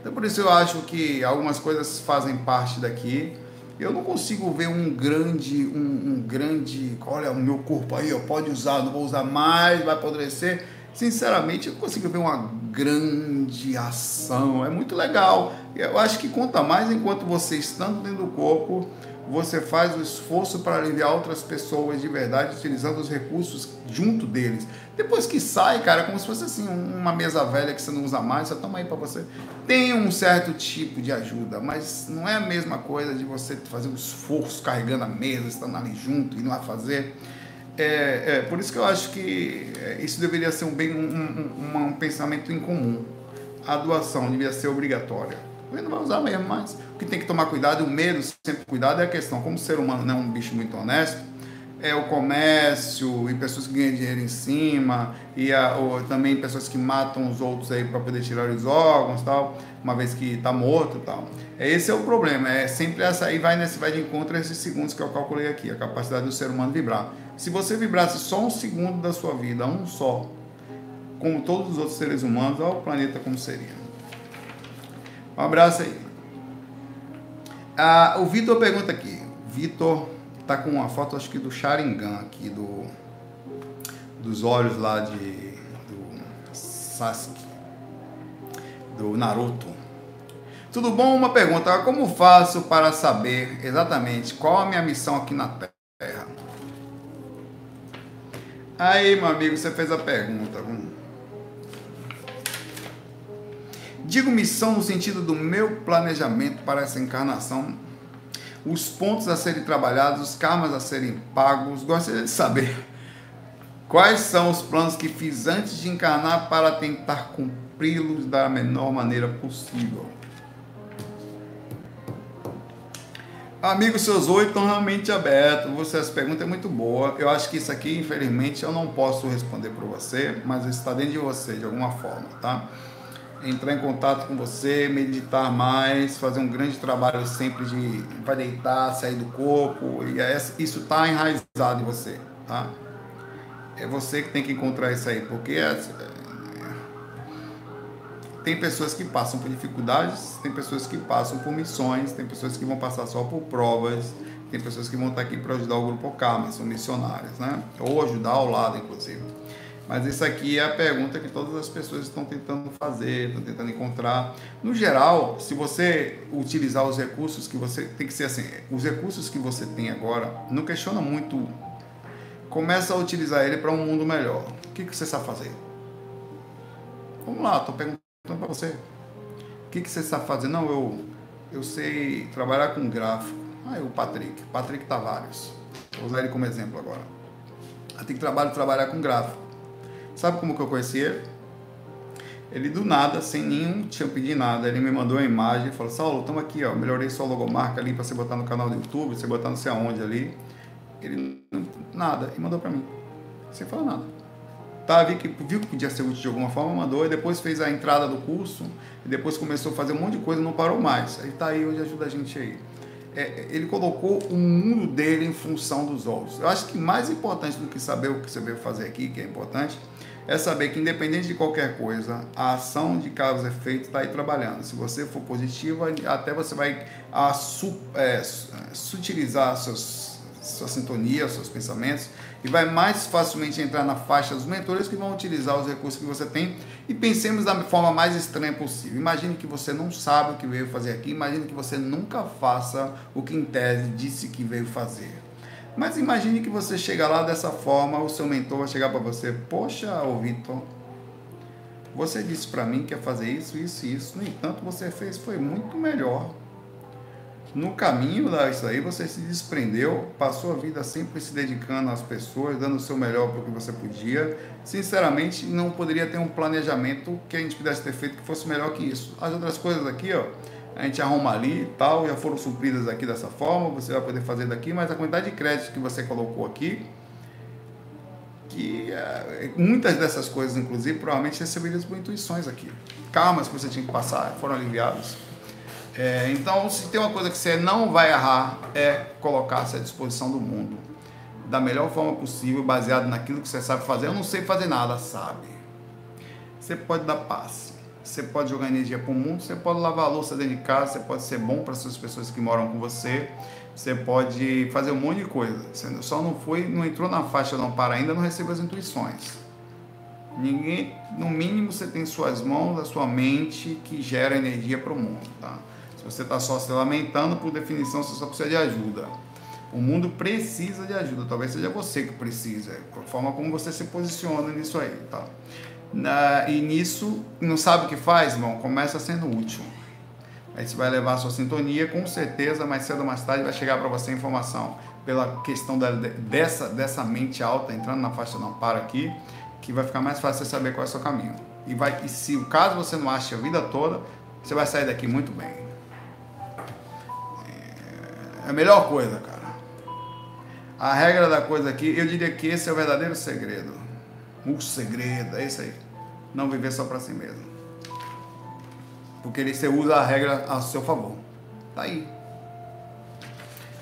[SPEAKER 1] Então por isso eu acho que algumas coisas fazem parte daqui. Eu não consigo ver um grande, um, um grande, olha o meu corpo aí, ó, pode usar, não vou usar mais, vai apodrecer sinceramente, eu consigo ver uma grande ação. É muito legal. Eu acho que conta mais enquanto você estando dentro do corpo, você faz o esforço para aliviar outras pessoas de verdade, utilizando os recursos junto deles. Depois que sai, cara, é como se fosse assim, uma mesa velha que você não usa mais, só toma aí para você. Tem um certo tipo de ajuda, mas não é a mesma coisa de você fazer um esforço carregando a mesa, estando ali junto, indo lá fazer. É, é, por isso que eu acho que é, isso deveria ser um, bem, um, um, um pensamento em comum. A doação devia ser obrigatória. Ele não vai usar mesmo, mas o que tem que tomar cuidado, o medo, sempre cuidado, é a questão. Como o ser humano não é um bicho muito honesto, é o comércio e pessoas que ganham dinheiro em cima, e a, também pessoas que matam os outros aí para poder tirar os órgãos tal, uma vez que está morto tal. É, esse é o problema, é sempre essa aí vai nesse vai de encontro a esses segundos que eu calculei aqui, a capacidade do ser humano vibrar. Se você vibrasse só um segundo da sua vida, um só, como todos os outros seres humanos, olha o planeta como seria. Um abraço aí. Ah, o Vitor pergunta aqui. Vitor tá com uma foto, acho que do Sharingan aqui, do, dos olhos lá de do Sasuke, do Naruto. Tudo bom? Uma pergunta. Como faço para saber exatamente qual a minha missão aqui na Terra? Aí, meu amigo, você fez a pergunta. Digo missão no sentido do meu planejamento para essa encarnação, os pontos a serem trabalhados, os karmas a serem pagos. Gostaria de saber quais são os planos que fiz antes de encarnar para tentar cumpri-los da menor maneira possível. Amigos, seus oito estão realmente abertos. Você, essa pergunta é muito boa. Eu acho que isso aqui, infelizmente, eu não posso responder para você, mas está dentro de você de alguma forma, tá? Entrar em contato com você, meditar mais, fazer um grande trabalho sempre de vai deitar, sair do corpo. E é isso está enraizado em você, tá? É você que tem que encontrar isso aí, porque é, tem pessoas que passam por dificuldades, tem pessoas que passam por missões, tem pessoas que vão passar só por provas, tem pessoas que vão estar aqui para ajudar o grupo Karma, são missionários, né? Ou ajudar ao lado, inclusive. Mas isso aqui é a pergunta que todas as pessoas estão tentando fazer, estão tentando encontrar. No geral, se você utilizar os recursos que você tem que ser assim, os recursos que você tem agora, não questiona muito. Começa a utilizar ele para um mundo melhor. O que, que você sabe fazer? Vamos lá, estou perguntando para você. O que, que você sabe fazer? Não, eu, eu sei trabalhar com gráfico. Ah, é o Patrick, Patrick Tavares. Vou usar ele como exemplo agora. Tem que trabalhar, trabalhar com gráfico. Sabe como que eu conheci ele? Ele do nada, sem nenhum tinha pedido nada, ele me mandou uma imagem e falou: Saulo, estamos aqui, ó, melhorei sua logomarca ali para você botar no canal do YouTube, você botar não sei aonde ali. Ele, nada, e mandou para mim, sem falar nada. Tá, vi que, viu que podia ser útil de alguma forma, mandou, e depois fez a entrada do curso, e depois começou a fazer um monte de coisa, não parou mais. Aí tá aí, hoje ajuda a gente aí. É, ele colocou o mundo dele em função dos outros. Eu acho que mais importante do que saber o que você veio fazer aqui, que é importante, é saber que independente de qualquer coisa, a ação de causa efeito está aí trabalhando. Se você for positivo, até você vai a, su, é, sutilizar seus, sua sintonia, seus pensamentos, e vai mais facilmente entrar na faixa dos mentores que vão utilizar os recursos que você tem. E pensemos da forma mais estranha possível. Imagine que você não sabe o que veio fazer aqui, imagine que você nunca faça o que em tese disse que veio fazer. Mas imagine que você chega lá dessa forma, o seu mentor vai chegar para você, poxa, ô Vitor, você disse para mim que ia fazer isso, isso e isso, no entanto você fez, foi muito melhor. No caminho disso aí, você se desprendeu, passou a vida sempre se dedicando às pessoas, dando o seu melhor para o que você podia. Sinceramente, não poderia ter um planejamento que a gente pudesse ter feito que fosse melhor que isso. As outras coisas aqui, ó, a gente arruma ali e tal, já foram supridas aqui dessa forma, você vai poder fazer daqui, mas a quantidade de crédito que você colocou aqui, que é, muitas dessas coisas, inclusive, provavelmente recebidas por intuições aqui. Karmas que você tinha que passar foram aliviados. É, então, se tem uma coisa que você não vai errar, é colocar-se à disposição do mundo da melhor forma possível, baseado naquilo que você sabe fazer. Eu não sei fazer nada, sabe? Você pode dar passe você pode jogar energia para o mundo, você pode lavar a louça dentro de casa, você pode ser bom para as pessoas que moram com você, você pode fazer um monte de coisa. Você só não foi, não entrou na faixa não para ainda, não recebeu as intuições. Ninguém, no mínimo, você tem suas mãos, a sua mente que gera energia para o mundo, tá? Se você está só se lamentando, por definição, você só precisa de ajuda. O mundo precisa de ajuda, talvez seja você que precisa, a forma como você se posiciona nisso aí, tá? Na, e nisso, não sabe o que faz, irmão? Começa sendo útil. Aí você vai levar a sua sintonia, com certeza, mais cedo ou mais tarde vai chegar para você a informação. Pela questão da, dessa, dessa mente alta entrando na faixa não para aqui, que vai ficar mais fácil você saber qual é o seu caminho. E, vai, e se o caso você não ache a vida toda, você vai sair daqui muito bem. É a melhor coisa, cara. A regra da coisa aqui, eu diria que esse é o verdadeiro segredo. O segredo, é isso aí não viver só para si mesmo. Porque você usa a regra a seu favor. Tá aí.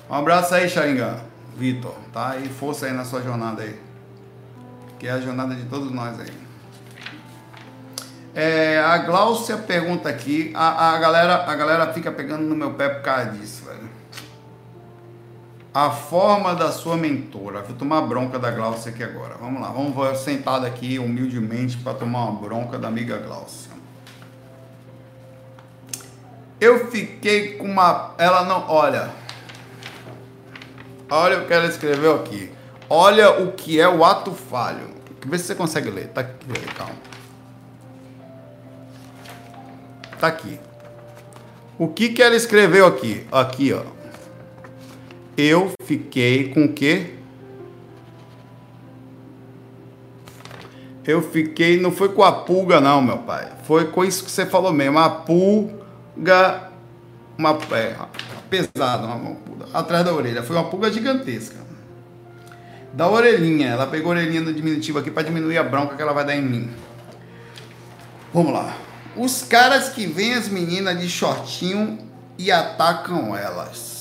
[SPEAKER 1] Um abraço aí, Sharingan. Vitor, tá? E força aí na sua jornada aí. Que é a jornada de todos nós aí. É, a Gláucia pergunta aqui, a, a, galera, a galera fica pegando no meu pé por causa disso, velho. A forma da sua mentora. Vou tomar bronca da Glaucia aqui agora. Vamos lá, vamos sentado aqui humildemente para tomar uma bronca da amiga Glaucia. Eu fiquei com uma. Ela não. Olha. Olha o que ela escreveu aqui. Olha o que é o ato falho. Vê se você consegue ler. Tá aqui, calma. Tá aqui. O que que ela escreveu aqui? Aqui, ó eu fiquei com o quê? Eu fiquei, não foi com a pulga não, meu pai. Foi com isso que você falou mesmo, a pulga, uma é, pesada, uma pulga, atrás da orelha. Foi uma pulga gigantesca. Da orelhinha, ela pegou a orelhinha no diminutivo aqui para diminuir a bronca que ela vai dar em mim. Vamos lá. Os caras que vêm as meninas de shortinho e atacam elas.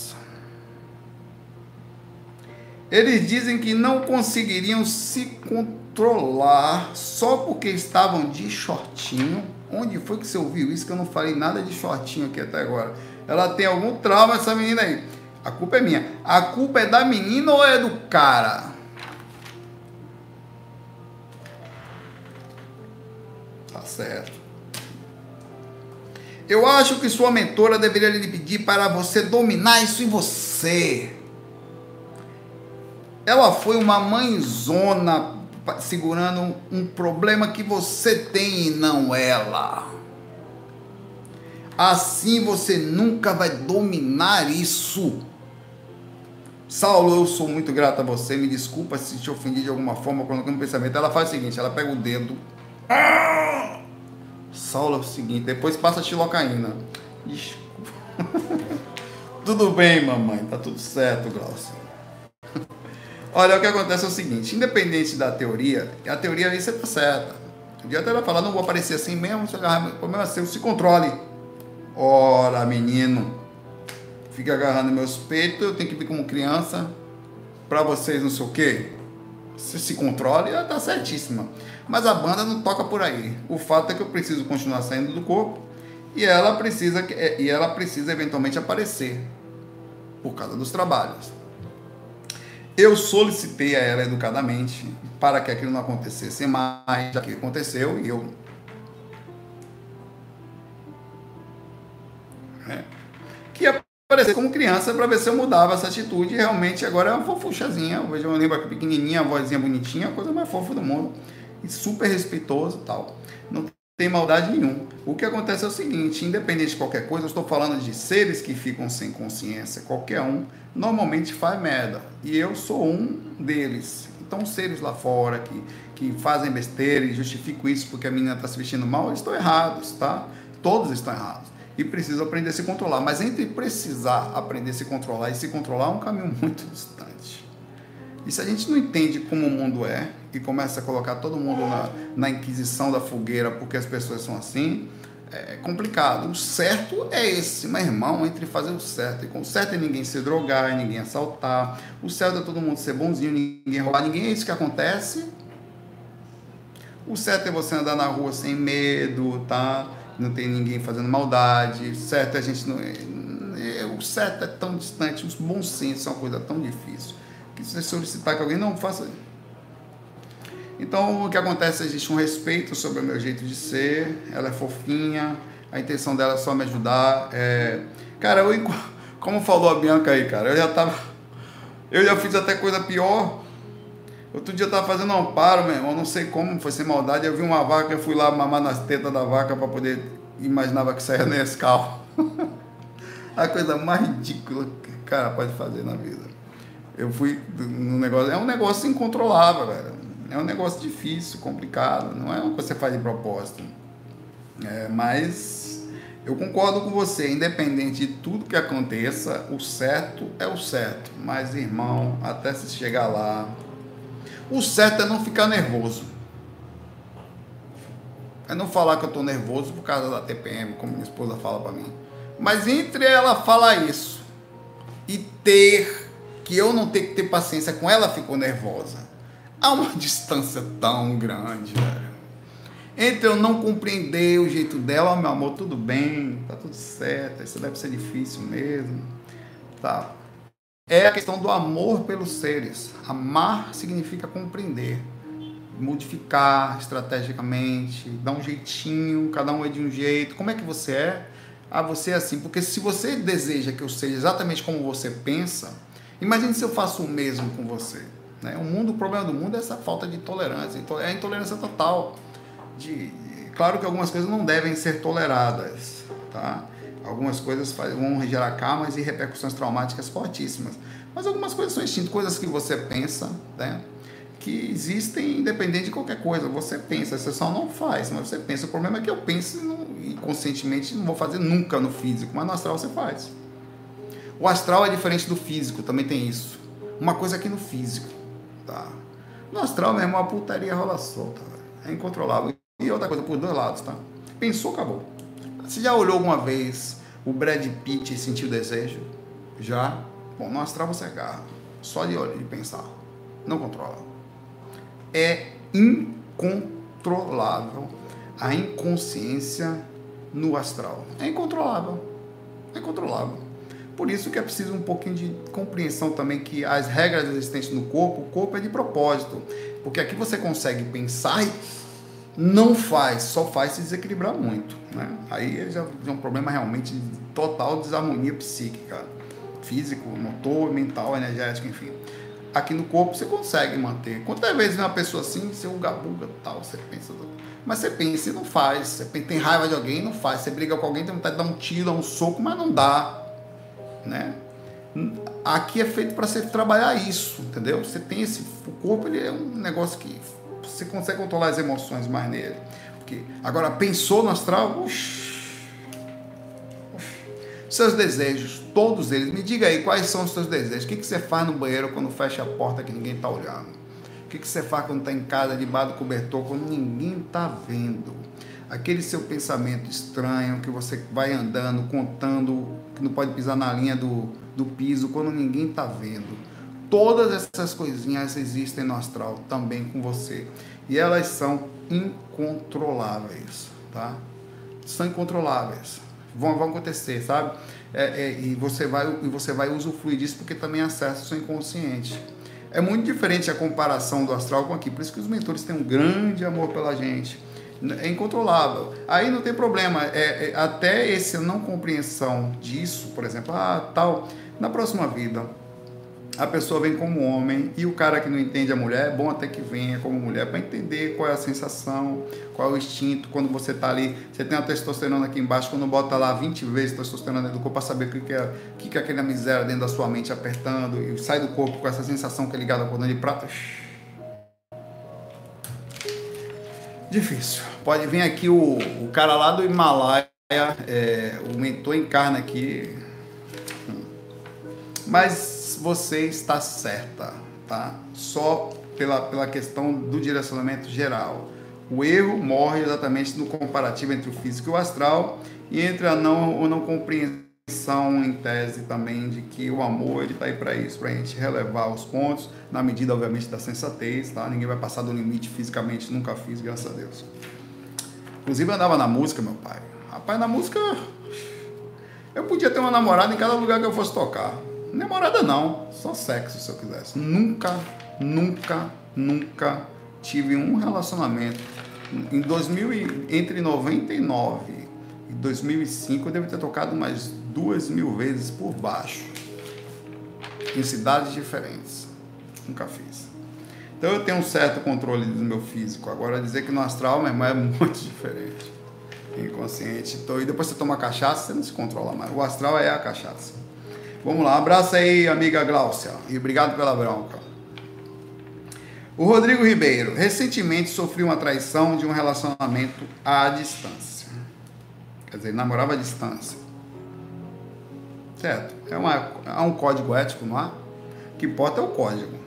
[SPEAKER 1] Eles dizem que não conseguiriam se controlar só porque estavam de shortinho. Onde foi que você ouviu isso? Que eu não falei nada de shortinho aqui até agora. Ela tem algum trauma, essa menina aí. A culpa é minha. A culpa é da menina ou é do cara? Tá certo. Eu acho que sua mentora deveria lhe pedir para você dominar isso em você. Ela foi uma mãezona segurando um problema que você tem e não ela. Assim você nunca vai dominar isso. Saulo, eu sou muito grato a você. Me desculpa se te ofendi de alguma forma colocando um pensamento. Ela faz o seguinte: ela pega o dedo. Saulo é o seguinte: depois passa a xilocaína. Desculpa. <laughs> tudo bem, mamãe. Tá tudo certo, Glaucio. Olha, o que acontece é o seguinte: independente da teoria, a teoria aí você tá certa. O dia ela falar, não vou aparecer assim mesmo, o problema é seu, se controle. Ora, menino fica agarrando meus peitos, eu tenho que vir como criança para vocês não sei o quê. Se se controle, ela tá certíssima. Mas a banda não toca por aí. O fato é que eu preciso continuar saindo do corpo e ela precisa e ela precisa eventualmente aparecer por causa dos trabalhos. Eu solicitei a ela educadamente para que aquilo não acontecesse mais, já que aconteceu e eu é, que aparecer como criança para ver se eu mudava essa atitude. E realmente agora é uma fofuchazinha. Eu vejo uma língua pequenininha, a vozinha bonitinha, a coisa mais fofa do mundo. E super respeitoso tal. Não tem maldade nenhuma. O que acontece é o seguinte: independente de qualquer coisa, eu estou falando de seres que ficam sem consciência. Qualquer um normalmente faz merda. E eu sou um deles. Então, seres lá fora que, que fazem besteira e justificam isso porque a menina está se vestindo mal, eles estão errados, tá? Todos estão errados e precisa aprender a se controlar. Mas entre precisar aprender a se controlar e se controlar é um caminho <laughs> muito distante. E se a gente não entende como o mundo é e começa a colocar todo mundo na, na inquisição da fogueira porque as pessoas são assim, é complicado. O certo é esse, meu irmão, entre fazer o certo. E com o certo é ninguém se drogar, ninguém assaltar. O certo é todo mundo ser bonzinho, ninguém roubar. Ninguém é isso que acontece. O certo é você andar na rua sem medo, tá? não tem ninguém fazendo maldade, certo a gente não. É, o certo é tão distante, os bons senso é uma coisa tão difícil, que se você solicitar que alguém não faça. Então o que acontece? Existe um respeito sobre o meu jeito de ser, ela é fofinha, a intenção dela é só me ajudar. É... Cara, eu, <laughs> como falou a Bianca aí, cara, eu já tava. Eu já fiz até coisa pior. Outro dia eu tava fazendo um amparo, meu irmão, não sei como, foi sem maldade. Eu vi uma vaca, eu fui lá mamar nas tetas da vaca para poder. Imaginava que saia <laughs> Nescau. a coisa mais ridícula que o cara pode fazer na vida. Eu fui no negócio. É um negócio incontrolável, velho. É um negócio difícil, complicado. Não é uma coisa que você faz de propósito. É, mas eu concordo com você, independente de tudo que aconteça, o certo é o certo. Mas, irmão, até se chegar lá, o certo é não ficar nervoso. É não falar que eu estou nervoso por causa da TPM, como minha esposa fala para mim. Mas entre ela falar isso e ter que eu não ter que ter paciência com ela ficou nervosa. Há uma <laughs> distância tão grande, velho. Entre eu não compreender o jeito dela, oh, meu amor, tudo bem, tá tudo certo, isso deve ser difícil mesmo. Tá é a questão do amor pelos seres. Amar significa compreender, modificar estrategicamente, dar um jeitinho, cada um é de um jeito. Como é que você é? Ah, você é assim. Porque se você deseja que eu seja exatamente como você pensa, imagine se eu faço o mesmo com você. Né? O mundo, o problema do mundo é essa falta de tolerância, é a intolerância total. De, claro que algumas coisas não devem ser toleradas, tá? Algumas coisas vão gerar karmas e repercussões traumáticas fortíssimas. Mas algumas coisas são instinto, coisas que você pensa, né? que existem independente de qualquer coisa. Você pensa, você só não faz, mas você pensa. O problema é que eu penso e conscientemente não vou fazer nunca no físico, mas no astral você faz. O astral é diferente do físico, também tem isso. Uma coisa aqui no físico, tá? No astral mesmo, a putaria rola solta, é incontrolável. E outra coisa, por dois lados, tá? Pensou, acabou. Você já olhou alguma vez o Brad Pitt e sentiu desejo? Já? Bom, no astral você agarra. Só de olhar, de pensar. Não controla. É incontrolável a inconsciência no astral. É incontrolável. É incontrolável. Por isso que é preciso um pouquinho de compreensão também que as regras existentes no corpo, o corpo é de propósito. Porque aqui você consegue pensar não faz, só faz se desequilibrar muito, né? Aí já é um problema realmente de total desarmonia psíquica, físico, motor, mental, energético, enfim. Aqui no corpo você consegue manter. Quantas vezes uma pessoa assim, você uga buga tal, você pensa, mas você pensa e não faz. Você tem raiva de alguém, não faz. Você briga com alguém, tem vontade de dar um tiro, um soco, mas não dá, né? Aqui é feito para você trabalhar isso, entendeu? Você tem esse o corpo, ele é um negócio que você consegue controlar as emoções mais nele. Porque, agora, pensou no astral, seus desejos, todos eles. Me diga aí quais são os seus desejos. O que, que você faz no banheiro quando fecha a porta que ninguém está olhando? O que, que você faz quando está em casa, debaixo do cobertor, quando ninguém está vendo? Aquele seu pensamento estranho que você vai andando, contando, que não pode pisar na linha do, do piso quando ninguém está vendo Todas essas coisinhas existem no astral também com você. E elas são incontroláveis, tá? São incontroláveis. Vão, vão acontecer, sabe? É, é, e, você vai, e você vai usufruir disso porque também acessa o seu inconsciente. É muito diferente a comparação do astral com aqui. Por isso que os mentores têm um grande amor pela gente. É incontrolável. Aí não tem problema. É, é, até essa não compreensão disso, por exemplo, ah, tal, na próxima vida a pessoa vem como homem e o cara que não entende a mulher, é bom até que venha como mulher para entender qual é a sensação, qual é o instinto. Quando você está ali, você tem a testosterona aqui embaixo, quando bota lá 20 vezes testosterona dentro do corpo para saber o que é, o que é aquela miséria dentro da sua mente apertando e sai do corpo com essa sensação que é ligada ao cordão de prata. Difícil. Pode vir aqui o, o cara lá do Himalaia, é, o mentor encarna aqui. Mas você está certa, tá? Só pela, pela questão do direcionamento geral. O erro morre exatamente no comparativo entre o físico e o astral e entre a não ou não compreensão em tese também de que o amor ele está aí para isso, para a gente relevar os pontos, na medida, obviamente, da sensatez, tá? Ninguém vai passar do limite fisicamente, nunca fiz, graças a Deus. Inclusive, andava na música, meu pai. Rapaz, na música, eu podia ter uma namorada em cada lugar que eu fosse tocar. Namorada não, só sexo se eu quisesse. Nunca, nunca, nunca tive um relacionamento. Em 2000, entre 99 e 2005 eu devo ter tocado mais duas mil vezes por baixo. Em cidades diferentes. Nunca fiz. Então eu tenho um certo controle do meu físico. Agora dizer que no astral, meu irmão, é muito <laughs> diferente. Inconsciente. Então, e depois você toma cachaça, você não se controla mais. O astral é a cachaça. Vamos lá, abraço aí, amiga Gláucia, e obrigado pela bronca. O Rodrigo Ribeiro, recentemente sofri uma traição de um relacionamento à distância. Quer dizer, namorava à distância. Certo? É uma, há um código ético, não há? O que importa é o código.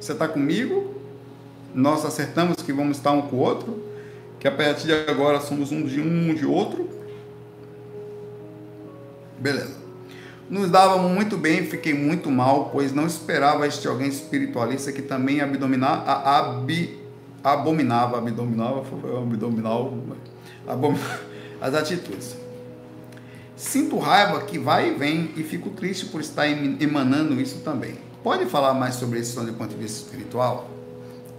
[SPEAKER 1] Você está comigo, nós acertamos que vamos estar um com o outro, que a partir de agora somos um de um de outro. Beleza. Nos dávamos muito bem, fiquei muito mal, pois não esperava este alguém espiritualista que também abdominava, ab, abominava, abdominava, abdominal, abominava <laughs> as atitudes. Sinto raiva que vai e vem e fico triste por estar emanando isso também. Pode falar mais sobre isso do ponto de vista espiritual?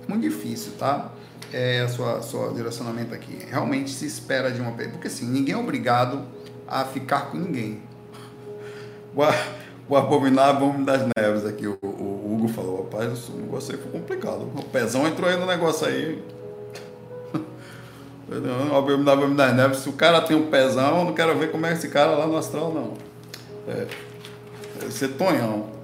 [SPEAKER 1] Muito difícil, tá? É a sua, sua direcionamento aqui. Realmente se espera de uma pessoa, porque assim, ninguém é obrigado a ficar com ninguém o, abominável homem das neves aqui, o, o Hugo falou, rapaz, o negócio aí foi complicado. O pezão entrou aí no negócio aí. <laughs> O abominável homem das neves, se o cara tem um pezão, eu não quero ver como é esse cara lá no astral, não. É, é ser tonhão.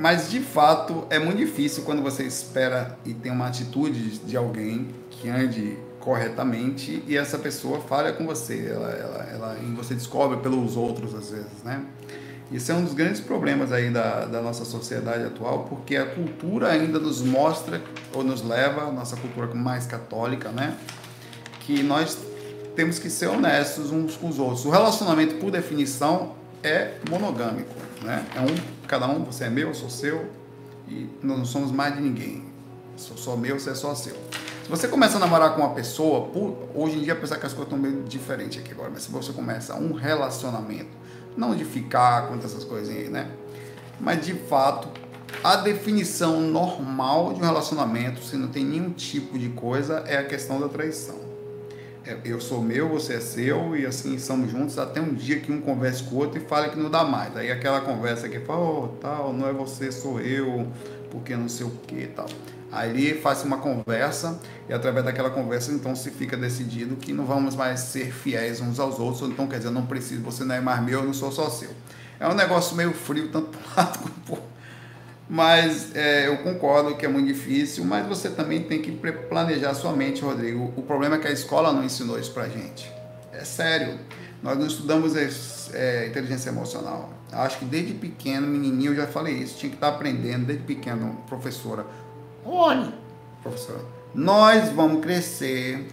[SPEAKER 1] Mas de fato é muito difícil quando você espera e tem uma atitude de alguém que ande corretamente e essa pessoa falha com você, ela, ela, ela, e você descobre pelos outros às vezes, né? Isso é um dos grandes problemas aí da, da nossa sociedade atual, porque a cultura ainda nos mostra ou nos leva, nossa cultura mais católica, né? Que nós temos que ser honestos uns com os outros. O relacionamento, por definição, é monogâmico, né? É um, cada um, você é meu, eu sou seu, e nós não somos mais de ninguém. Sou só meu, você é só seu. Se você começa a namorar com uma pessoa, por, hoje em dia, apesar que as coisas estão meio diferentes aqui agora, mas se você começa um relacionamento, não de ficar com essas coisinhas aí, né? Mas de fato, A definição normal de um relacionamento, se não tem nenhum tipo de coisa, é a questão da traição. É, eu sou meu, você é seu, e assim estamos juntos até um dia que um converse com o outro e fale que não dá mais. Aí aquela conversa que fala, oh, tal, não é você, sou eu, porque não sei o que tal. Aí faz uma conversa e através daquela conversa então se fica decidido que não vamos mais ser fiéis uns aos outros, então quer dizer, não preciso, você não é mais meu, eu não sou só seu. É um negócio meio frio, tanto <laughs> para lado como por mas é, eu concordo que é muito difícil, mas você também tem que planejar sua mente, Rodrigo. O problema é que a escola não ensinou isso pra gente. É sério. Nós não estudamos é, inteligência emocional. Acho que desde pequeno, menininho, eu já falei isso, tinha que estar aprendendo desde pequeno, professora. Olha, professora, nós vamos crescer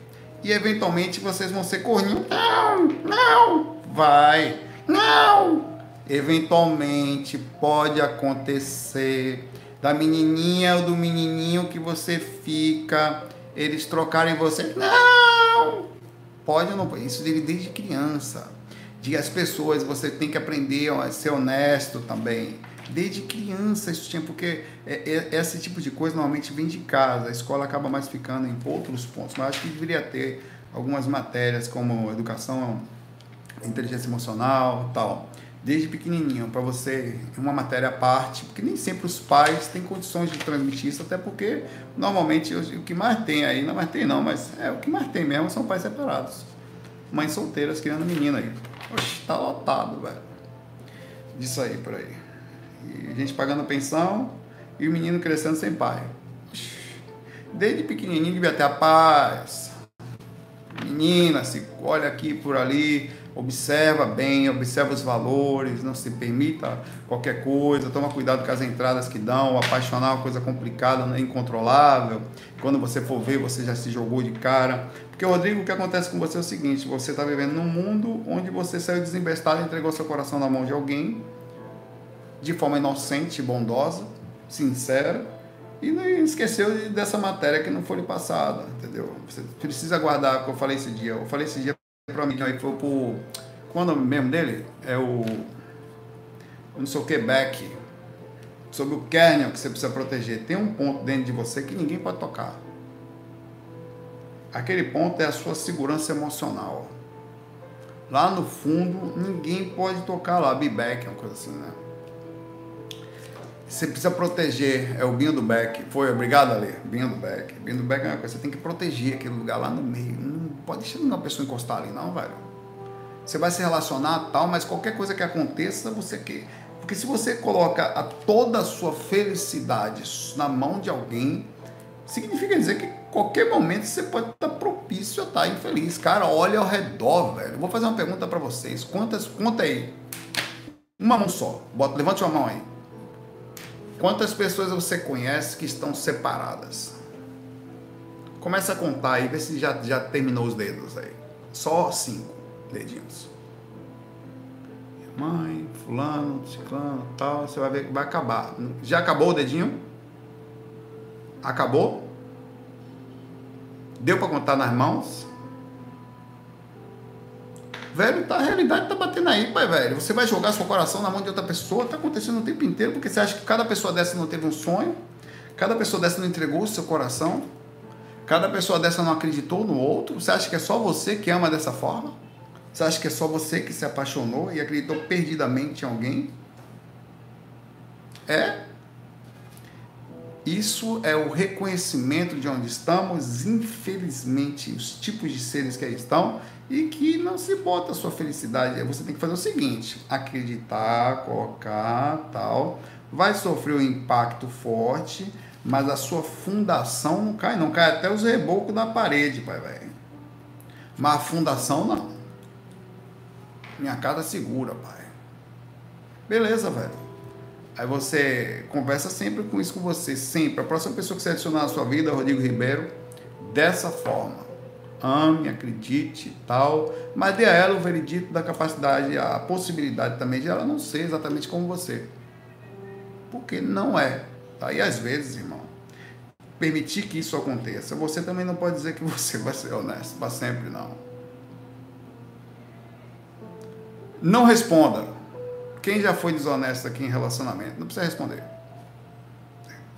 [SPEAKER 1] e eventualmente vocês vão ser corninho. Não, não, vai, não, eventualmente pode acontecer da menininha ou do menininho que você fica, eles trocarem você. Não! Pode ou não? Isso desde criança. Diga as pessoas, você tem que aprender a ser honesto também. Desde criança isso tinha, porque é, é, esse tipo de coisa normalmente vem de casa, a escola acaba mais ficando em outros pontos, mas acho que deveria ter algumas matérias como educação, inteligência emocional tal desde pequenininho, para você, uma matéria à parte, porque nem sempre os pais têm condições de transmitir isso, até porque normalmente o que mais tem aí, não mais tem não, mas é o que mais tem mesmo são pais separados. Mães solteiras criando menina aí. Oxe, tá lotado, velho. Disso aí por aí. E gente pagando pensão e o menino crescendo sem pai. Desde pequenininho devia ter a paz. Menina, se olha aqui por ali, observa bem, observa os valores, não se permita qualquer coisa, toma cuidado com as entradas que dão, apaixonar é uma coisa complicada, né, incontrolável. Quando você for ver, você já se jogou de cara. Porque, Rodrigo, o que acontece com você é o seguinte: você está vivendo num mundo onde você saiu desembestado e entregou seu coração na mão de alguém de forma inocente, bondosa, sincera, e esqueceu dessa matéria que não foi passada, entendeu? Você precisa guardar, o que eu falei esse dia. Eu falei esse dia para mim, aí foi pro. Qual é o mesmo dele? É o. Não sei o que, Beck. Sobre o kernel que você precisa proteger. Tem um ponto dentro de você que ninguém pode tocar. Aquele ponto é a sua segurança emocional. Lá no fundo, ninguém pode tocar lá. Beck é uma coisa assim, né? Você precisa proteger, é o Binho do Beck. Foi, obrigado, Ale. Binho do Beck. Binho do Beck é uma coisa, você tem que proteger aquele lugar lá no meio. Não pode deixar uma pessoa encostar ali, não, velho. Você vai se relacionar tal, mas qualquer coisa que aconteça, você quer. Porque se você coloca a toda a sua felicidade na mão de alguém, significa dizer que qualquer momento você pode estar propício a estar infeliz. Cara, olha ao redor, velho. Vou fazer uma pergunta para vocês. Quantas, conta aí. Uma mão só. Bota, levante uma mão aí. Quantas pessoas você conhece que estão separadas? Começa a contar aí, vê se já, já terminou os dedos aí. Só cinco dedinhos. Mãe, fulano, ciclano, tal, você vai ver que vai acabar. Já acabou o dedinho? Acabou? Deu para contar nas mãos? Velho, tá, a realidade tá batendo aí, pai, velho. Você vai jogar seu coração na mão de outra pessoa, tá acontecendo o tempo inteiro, porque você acha que cada pessoa dessa não teve um sonho, cada pessoa dessa não entregou o seu coração, cada pessoa dessa não acreditou no outro. Você acha que é só você que ama dessa forma? Você acha que é só você que se apaixonou e acreditou perdidamente em alguém? É? Isso é o reconhecimento de onde estamos, infelizmente, os tipos de seres que aí estão e que não se bota a sua felicidade. Você tem que fazer o seguinte: acreditar, colocar, tal. Vai sofrer um impacto forte, mas a sua fundação não cai, não cai até os rebocos da parede, pai, velho. Mas a fundação não. Minha casa segura, pai. Beleza, velho. Aí você conversa sempre com isso com você, sempre. A próxima pessoa que você adicionar na sua vida, Rodrigo Ribeiro, dessa forma ame, acredite tal, mas dê a ela o veredito da capacidade, a possibilidade também de ela não ser exatamente como você. Porque não é. Tá? E às vezes, irmão, permitir que isso aconteça, você também não pode dizer que você vai ser honesto para sempre, não. Não responda. Quem já foi desonesto aqui em relacionamento? Não precisa responder.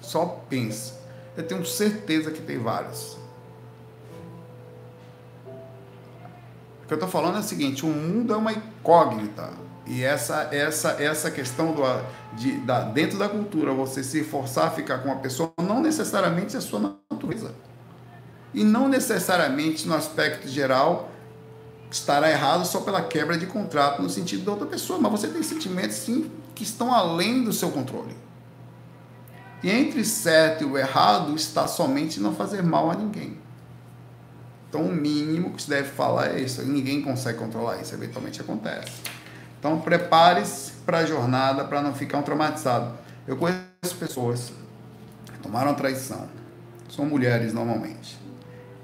[SPEAKER 1] Só pense. Eu tenho certeza que tem vários. Que eu estou falando é o seguinte: o mundo é uma incógnita. E essa, essa, essa questão do, de, da, dentro da cultura, você se forçar a ficar com uma pessoa, não necessariamente é sua natureza. E não necessariamente no aspecto geral estará errado só pela quebra de contrato no sentido da outra pessoa, mas você tem sentimentos sim que estão além do seu controle. E entre certo e o errado está somente não fazer mal a ninguém. Então o mínimo que se deve falar é isso. Ninguém consegue controlar isso, eventualmente acontece. Então prepare-se para a jornada para não ficar um traumatizado. Eu conheço pessoas que tomaram traição, são mulheres normalmente,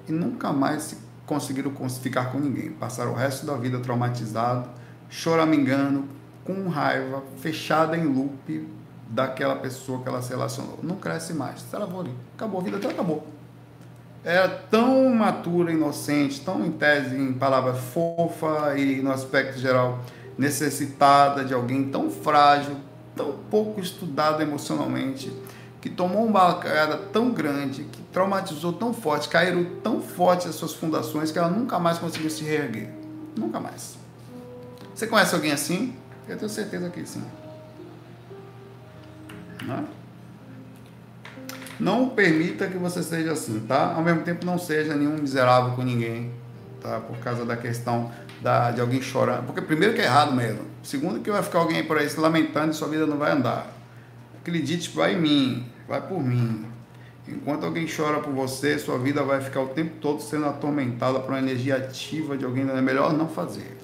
[SPEAKER 1] e nunca mais se conseguiram ficar com ninguém. Passaram o resto da vida traumatizado, choramingando, com raiva, fechada em loop daquela pessoa que ela se relacionou. Não cresce mais. Se ela ali, acabou a vida dela, acabou. Era tão matura, inocente, tão em tese, em palavra fofa e no aspecto geral necessitada de alguém tão frágil, tão pouco estudado emocionalmente, que tomou uma bacana tão grande, que traumatizou tão forte, caíram tão forte as suas fundações que ela nunca mais conseguiu se reerguer. Nunca mais. Você conhece alguém assim? Eu tenho certeza que sim. Não, é? Não permita que você seja assim, tá? Ao mesmo tempo, não seja nenhum miserável com ninguém, tá? Por causa da questão da, de alguém chorando. Porque, primeiro, que é errado mesmo. Segundo, que vai ficar alguém por aí se lamentando e sua vida não vai andar. Acredite, vai em mim vai por mim. Enquanto alguém chora por você, sua vida vai ficar o tempo todo sendo atormentada por uma energia ativa de alguém. É melhor não fazer.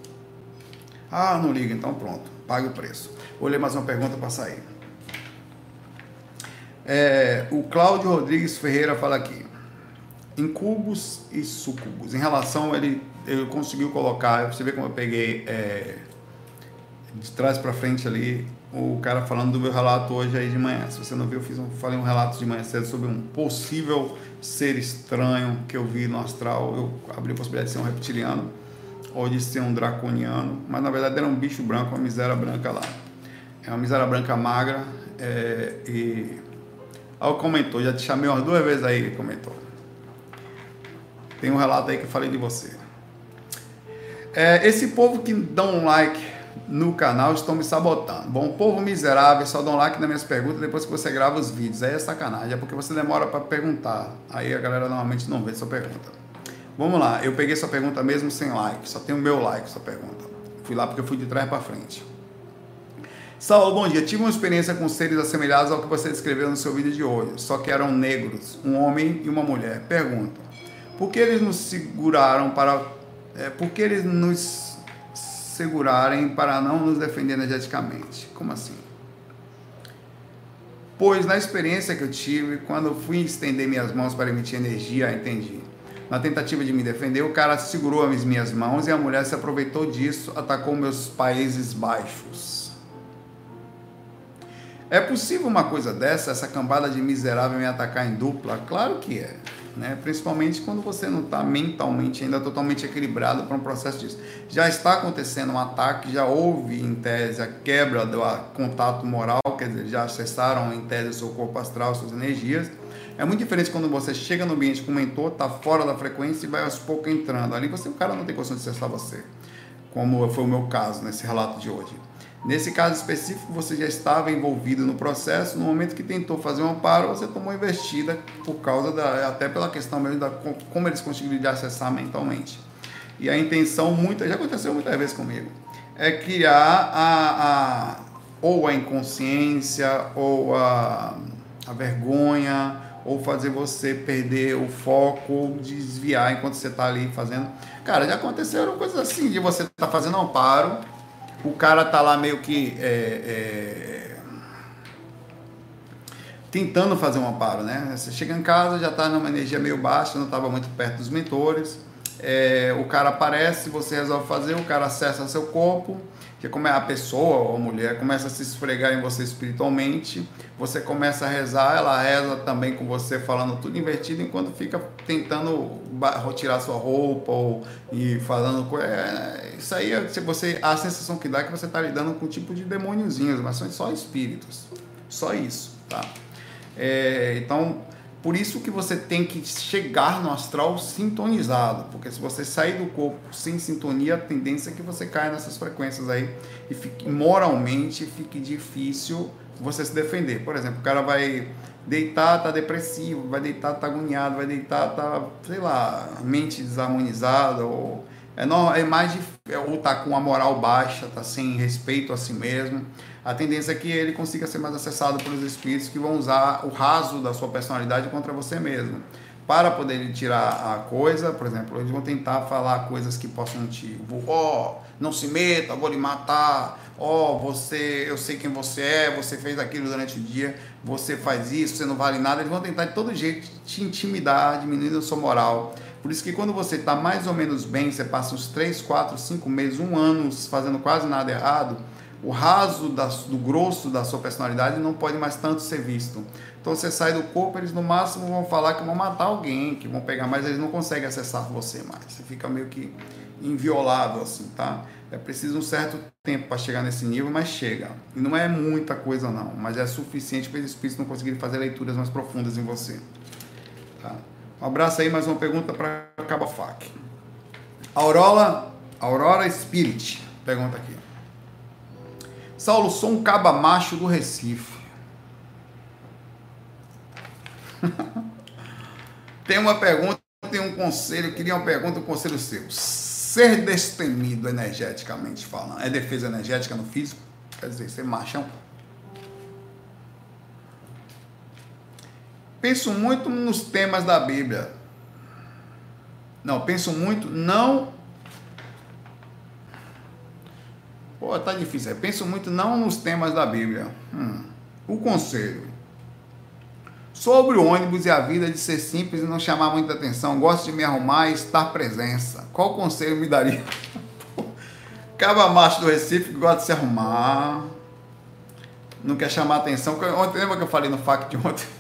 [SPEAKER 1] Ah, não liga, então pronto, pague o preço. Vou ler mais uma pergunta para sair. É, o Cláudio Rodrigues Ferreira fala aqui. Incubos e sucubos. Em relação, ele, ele conseguiu colocar, você vê como eu peguei é, de trás para frente ali o cara falando do meu relato hoje aí de manhã. Se você não viu, eu fiz um, falei um relato de manhã cedo sobre um possível ser estranho que eu vi no astral. Eu abri a possibilidade de ser um reptiliano ou de ser um draconiano, mas na verdade era um bicho branco, uma miséria branca lá. É uma miséria branca magra é, e... Aí comentou, já te chamei umas duas vezes aí, comentou. Tem um relato aí que eu falei de você. É, esse povo que dá um like no canal estão me sabotando. Bom, povo miserável, só dão like nas minhas perguntas depois que você grava os vídeos. Aí é sacanagem, é porque você demora para perguntar. Aí a galera normalmente não vê sua pergunta. Vamos lá, eu peguei sua pergunta mesmo sem like, só tem o meu like sua pergunta. Fui lá porque eu fui de trás para frente. Saulo, bom dia. Tive uma experiência com seres assemelhados ao que você descreveu no seu vídeo de hoje, só que eram negros, um homem e uma mulher. Pergunta: por que eles nos seguraram para. É, por que eles nos segurarem para não nos defender energeticamente. Como assim? Pois na experiência que eu tive, quando fui estender minhas mãos para emitir energia, entendi. Na tentativa de me defender, o cara segurou as minhas mãos e a mulher se aproveitou disso, atacou meus países baixos. É possível uma coisa dessa, essa cambada de miserável me atacar em dupla? Claro que é né? principalmente quando você não está mentalmente ainda totalmente equilibrado para um processo disso. Já está acontecendo um ataque, já houve em tese a quebra do contato moral, quer dizer, já acessaram em tese o seu corpo astral, suas energias. É muito diferente quando você chega no ambiente com o mentor, está fora da frequência e vai aos poucos entrando. Ali você, o cara não tem condição de acessar você, como foi o meu caso nesse relato de hoje. Nesse caso específico, você já estava envolvido no processo, no momento que tentou fazer um amparo, você tomou investida por causa da, até pela questão mesmo da como eles conseguiram acessar mentalmente. E a intenção, muita, já aconteceu muitas vezes comigo, é criar a, a ou a inconsciência, ou a, a vergonha, ou fazer você perder o foco, ou desviar enquanto você está ali fazendo. Cara, já aconteceram coisas assim, de você estar tá fazendo amparo, o cara tá lá meio que é, é, tentando fazer um amparo, né? Você chega em casa, já está numa energia meio baixa, não estava muito perto dos mentores. É, o cara aparece, você resolve fazer, o cara acessa seu corpo, que como é a pessoa ou a mulher começa a se esfregar em você espiritualmente, você começa a rezar, ela reza também com você falando tudo invertido enquanto fica tentando tirar sua roupa ou e falando é, isso aí se você a sensação que dá é que você está lidando com um tipo de demôniozinhos, mas são só espíritos, só isso, tá? É, então, por isso que você tem que chegar no astral sintonizado, porque se você sair do corpo sem sintonia, a tendência é que você caia nessas frequências aí e fique, moralmente fique difícil você se defender. Por exemplo, o cara vai deitar, tá depressivo, vai deitar, tá agoniado, vai deitar, tá, sei lá, mente desarmonizada, ou é, não, é mais de, ou tá com a moral baixa, tá sem respeito a si mesmo. A tendência é que ele consiga ser mais acessado pelos espíritos que vão usar o raso da sua personalidade contra você mesmo. Para poder tirar a coisa, por exemplo, eles vão tentar falar coisas que possam te. Ó, oh, não se meta, vou lhe matar. Ó, oh, você, eu sei quem você é, você fez aquilo durante o dia, você faz isso, você não vale nada. Eles vão tentar de todo jeito te intimidar, diminuindo a sua moral. Por isso que quando você está mais ou menos bem, você passa uns 3, 4, 5 meses, um ano fazendo quase nada errado, o raso da, do grosso da sua personalidade não pode mais tanto ser visto. Então você sai do corpo, eles no máximo vão falar que vão matar alguém, que vão pegar, mas eles não conseguem acessar você mais. Você fica meio que inviolável assim, tá? É preciso um certo tempo para chegar nesse nível, mas chega. E não é muita coisa não, mas é suficiente para os espíritos não conseguirem fazer leituras mais profundas em você. Tá? Um abraço aí, mais uma pergunta para Cabafac. Aurora, Aurora Spirit, pergunta aqui. Saulo, sou um caba macho do Recife. <laughs> tem uma pergunta, tem um conselho, queria uma pergunta, um conselho seu. Ser destemido energeticamente falando, é defesa energética no físico? Quer dizer, ser machão? Penso muito nos temas da Bíblia. Não, penso muito não Pô, tá difícil. Eu penso muito não nos temas da Bíblia. Hum. O conselho. Sobre o ônibus e a vida de ser simples e não chamar muita atenção. Gosto de me arrumar e estar presença. Qual conselho me daria? <laughs> Caba macho do Recife gosta de se arrumar. Não quer chamar atenção. Ontem, lembra que eu falei no FAC de ontem? <laughs>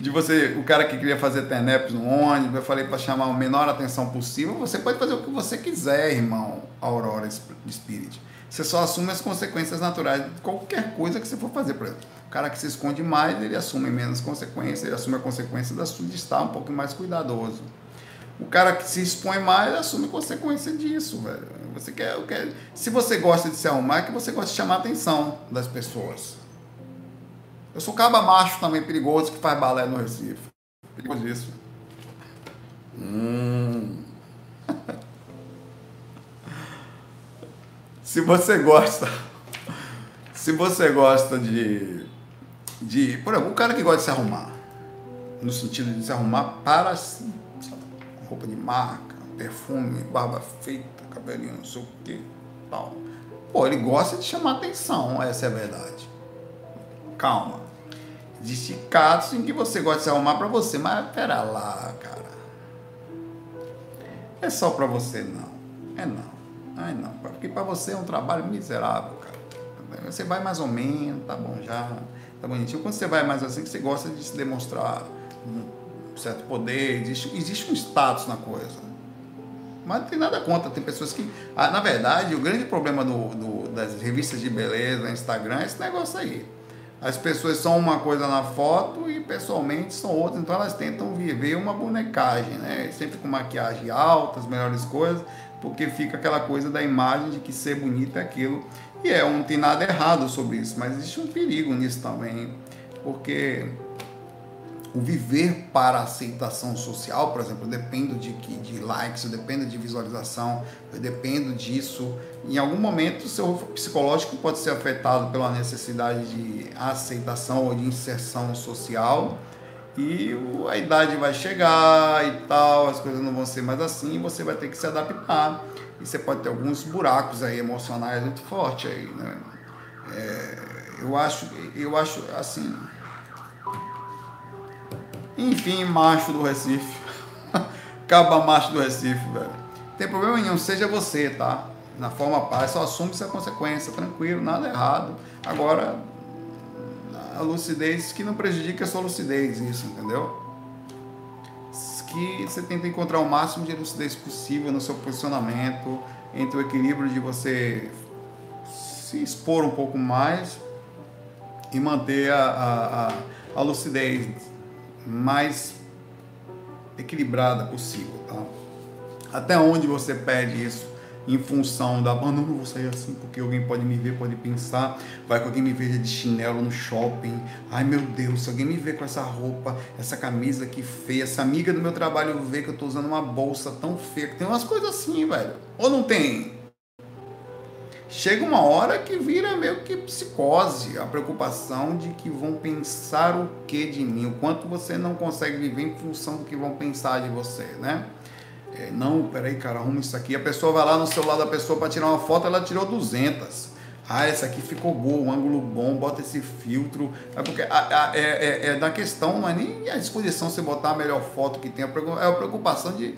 [SPEAKER 1] De você, o cara que queria fazer tenepes no ônibus, eu falei para chamar a menor atenção possível. Você pode fazer o que você quiser, irmão, Aurora Spirit. Você só assume as consequências naturais de qualquer coisa que você for fazer. Por exemplo, o cara que se esconde mais, ele assume menos consequências, ele assume a consequência de estar um pouco mais cuidadoso. O cara que se expõe mais, assume consequência disso, velho. Você quer, quer, se você gosta de se arrumar, é que você gosta de chamar a atenção das pessoas. Eu sou caba macho também perigoso que faz balé no Recife. Perigoso isso. Hum. <laughs> se você gosta, se você gosta de, de, por exemplo, um cara que gosta de se arrumar, no sentido de se arrumar para si, roupa de marca, perfume, barba feita, cabelinho, não sei o que, tal. Pô, ele gosta de chamar atenção, essa é a verdade. Calma. Existe casos em que você gosta de se arrumar para você, mas pera lá, cara. É só para você não. É não. Ai, não, porque para você é um trabalho miserável, cara. Você vai mais ou menos, tá bom já, tá bonitinho. Quando você vai mais assim, você gosta de se demonstrar um certo poder, existe, existe um status na coisa. Mas não tem nada contra, tem pessoas que. Ah, na verdade, o grande problema do, do, das revistas de beleza, Instagram, é esse negócio aí. As pessoas são uma coisa na foto e pessoalmente são outra, então elas tentam viver uma bonecagem, né? Sempre com maquiagem alta, as melhores coisas, porque fica aquela coisa da imagem de que ser bonito é aquilo. E é, não tem nada errado sobre isso, mas existe um perigo nisso também, porque o viver para aceitação social, por exemplo, eu dependo de, de likes, eu dependo de visualização, eu dependo disso. Em algum momento, o seu psicológico pode ser afetado pela necessidade de aceitação ou de inserção social e a idade vai chegar e tal, as coisas não vão ser mais assim, você vai ter que se adaptar. E você pode ter alguns buracos aí emocionais muito fortes aí, né? É, eu acho, eu acho assim. Enfim, macho do Recife. <laughs> Caba macho do Recife, velho. Tem problema nenhum, seja você, tá? Na forma paz, só assume essa consequência, tranquilo, nada errado. Agora, a lucidez que não prejudique a sua lucidez, isso, entendeu? Que você tenta encontrar o máximo de lucidez possível no seu posicionamento, entre o equilíbrio de você se expor um pouco mais e manter a, a, a, a lucidez mais equilibrada possível, tá? Até onde você pede isso em função da, ah, não, não vou sair assim porque alguém pode me ver, pode pensar, vai que alguém me veja de chinelo no shopping, ai meu Deus, se alguém me ver com essa roupa, essa camisa que feia, essa amiga do meu trabalho vê que eu tô usando uma bolsa tão feia, tem umas coisas assim, velho, ou não tem? Chega uma hora que vira meio que psicose, a preocupação de que vão pensar o que de mim, o quanto você não consegue viver em função do que vão pensar de você, né? É, não, peraí, cara, arruma isso aqui. A pessoa vai lá no celular da pessoa para tirar uma foto, ela tirou 200. Ah, essa aqui ficou boa, um ângulo bom, bota esse filtro. É porque a, a, é, é, é, da questão, não é nem a disposição você botar a melhor foto que tem, é a preocupação de.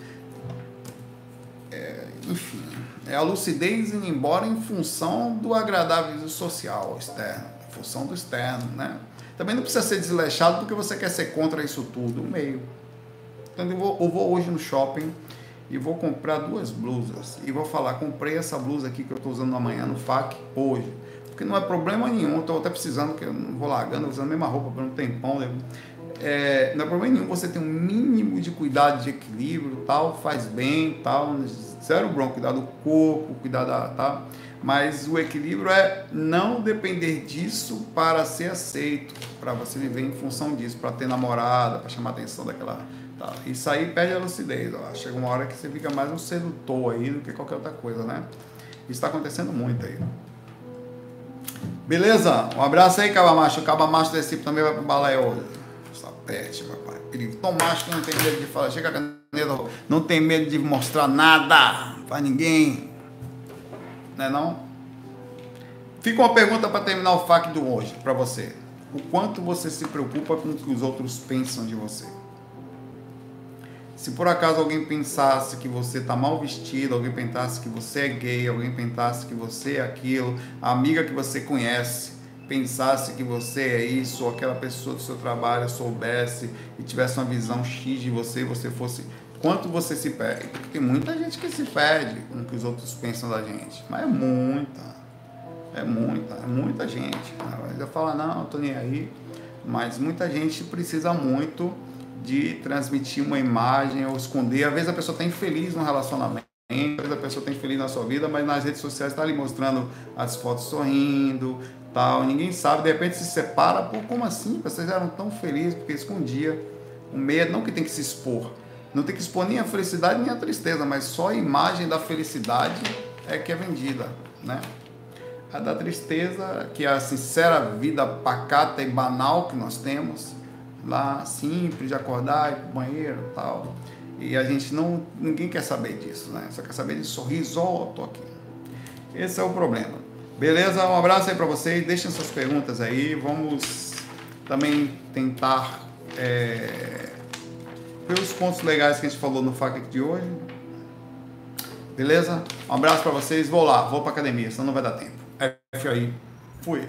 [SPEAKER 1] É, enfim, é a lucidez indo embora em função do agradável social externo, em função do externo, né? Também não precisa ser desleixado porque você quer ser contra isso tudo, meio. Então eu vou, eu vou hoje no shopping e vou comprar duas blusas. E vou falar, comprei essa blusa aqui que eu estou usando amanhã no FAC hoje. Porque não é problema nenhum, estou até precisando, que eu não vou largando, usando a mesma roupa por um tempão. Né? É, não é problema nenhum você ter um mínimo de cuidado de equilíbrio, tal, faz bem, tal, zero bronco, cuidar do corpo, cuidar da. Tá? Mas o equilíbrio é não depender disso para ser aceito, para você viver em função disso, para ter namorada, para chamar a atenção daquela Tá. Isso aí perde a lucidez. Ó. Chega uma hora que você fica mais um sedutor aí do que qualquer outra coisa, né? Isso está acontecendo muito aí. Beleza? Um abraço aí, Caba Macho. O Caba Macho desse tipo também vai pro balé hoje. Sapete, papai. Perigo. Tom Macho que não tem medo de falar. Chega a caneta, não tem medo de mostrar nada pra ninguém. Não é não? Fica uma pergunta para terminar o FAQ do hoje, para você. O quanto você se preocupa com o que os outros pensam de você? Se por acaso alguém pensasse que você está mal vestido, alguém pensasse que você é gay, alguém pensasse que você é aquilo, a amiga que você conhece pensasse que você é isso, ou aquela pessoa do seu trabalho soubesse e tivesse uma visão X de você, e você fosse. Quanto você se perde? Porque tem muita gente que se perde com o que os outros pensam da gente. Mas é muita. É muita, é muita gente. Eu falo, não, eu tô nem aí. Mas muita gente precisa muito de transmitir uma imagem ou esconder. Às vezes a pessoa está infeliz no relacionamento, às vezes a pessoa está infeliz na sua vida, mas nas redes sociais está ali mostrando as fotos sorrindo, tal. Ninguém sabe, de repente se separa, pô, como assim? Vocês eram tão felizes porque escondia o medo, não que tem que se expor. Não tem que expor nem a felicidade nem a tristeza, mas só a imagem da felicidade é que é vendida, né? A da tristeza, que é a sincera vida pacata e banal que nós temos, lá simples de acordar, ir pro banheiro e tal. E a gente não. ninguém quer saber disso, né? Só quer saber de sorriso, ó, tô aqui. Esse é o problema. Beleza? Um abraço aí para vocês. Deixem suas perguntas aí. Vamos também tentar é, pontos legais que a gente falou no FAQ de hoje. Beleza? Um abraço para vocês. Vou lá, vou para academia, senão não vai dar tempo. F aí. Fui.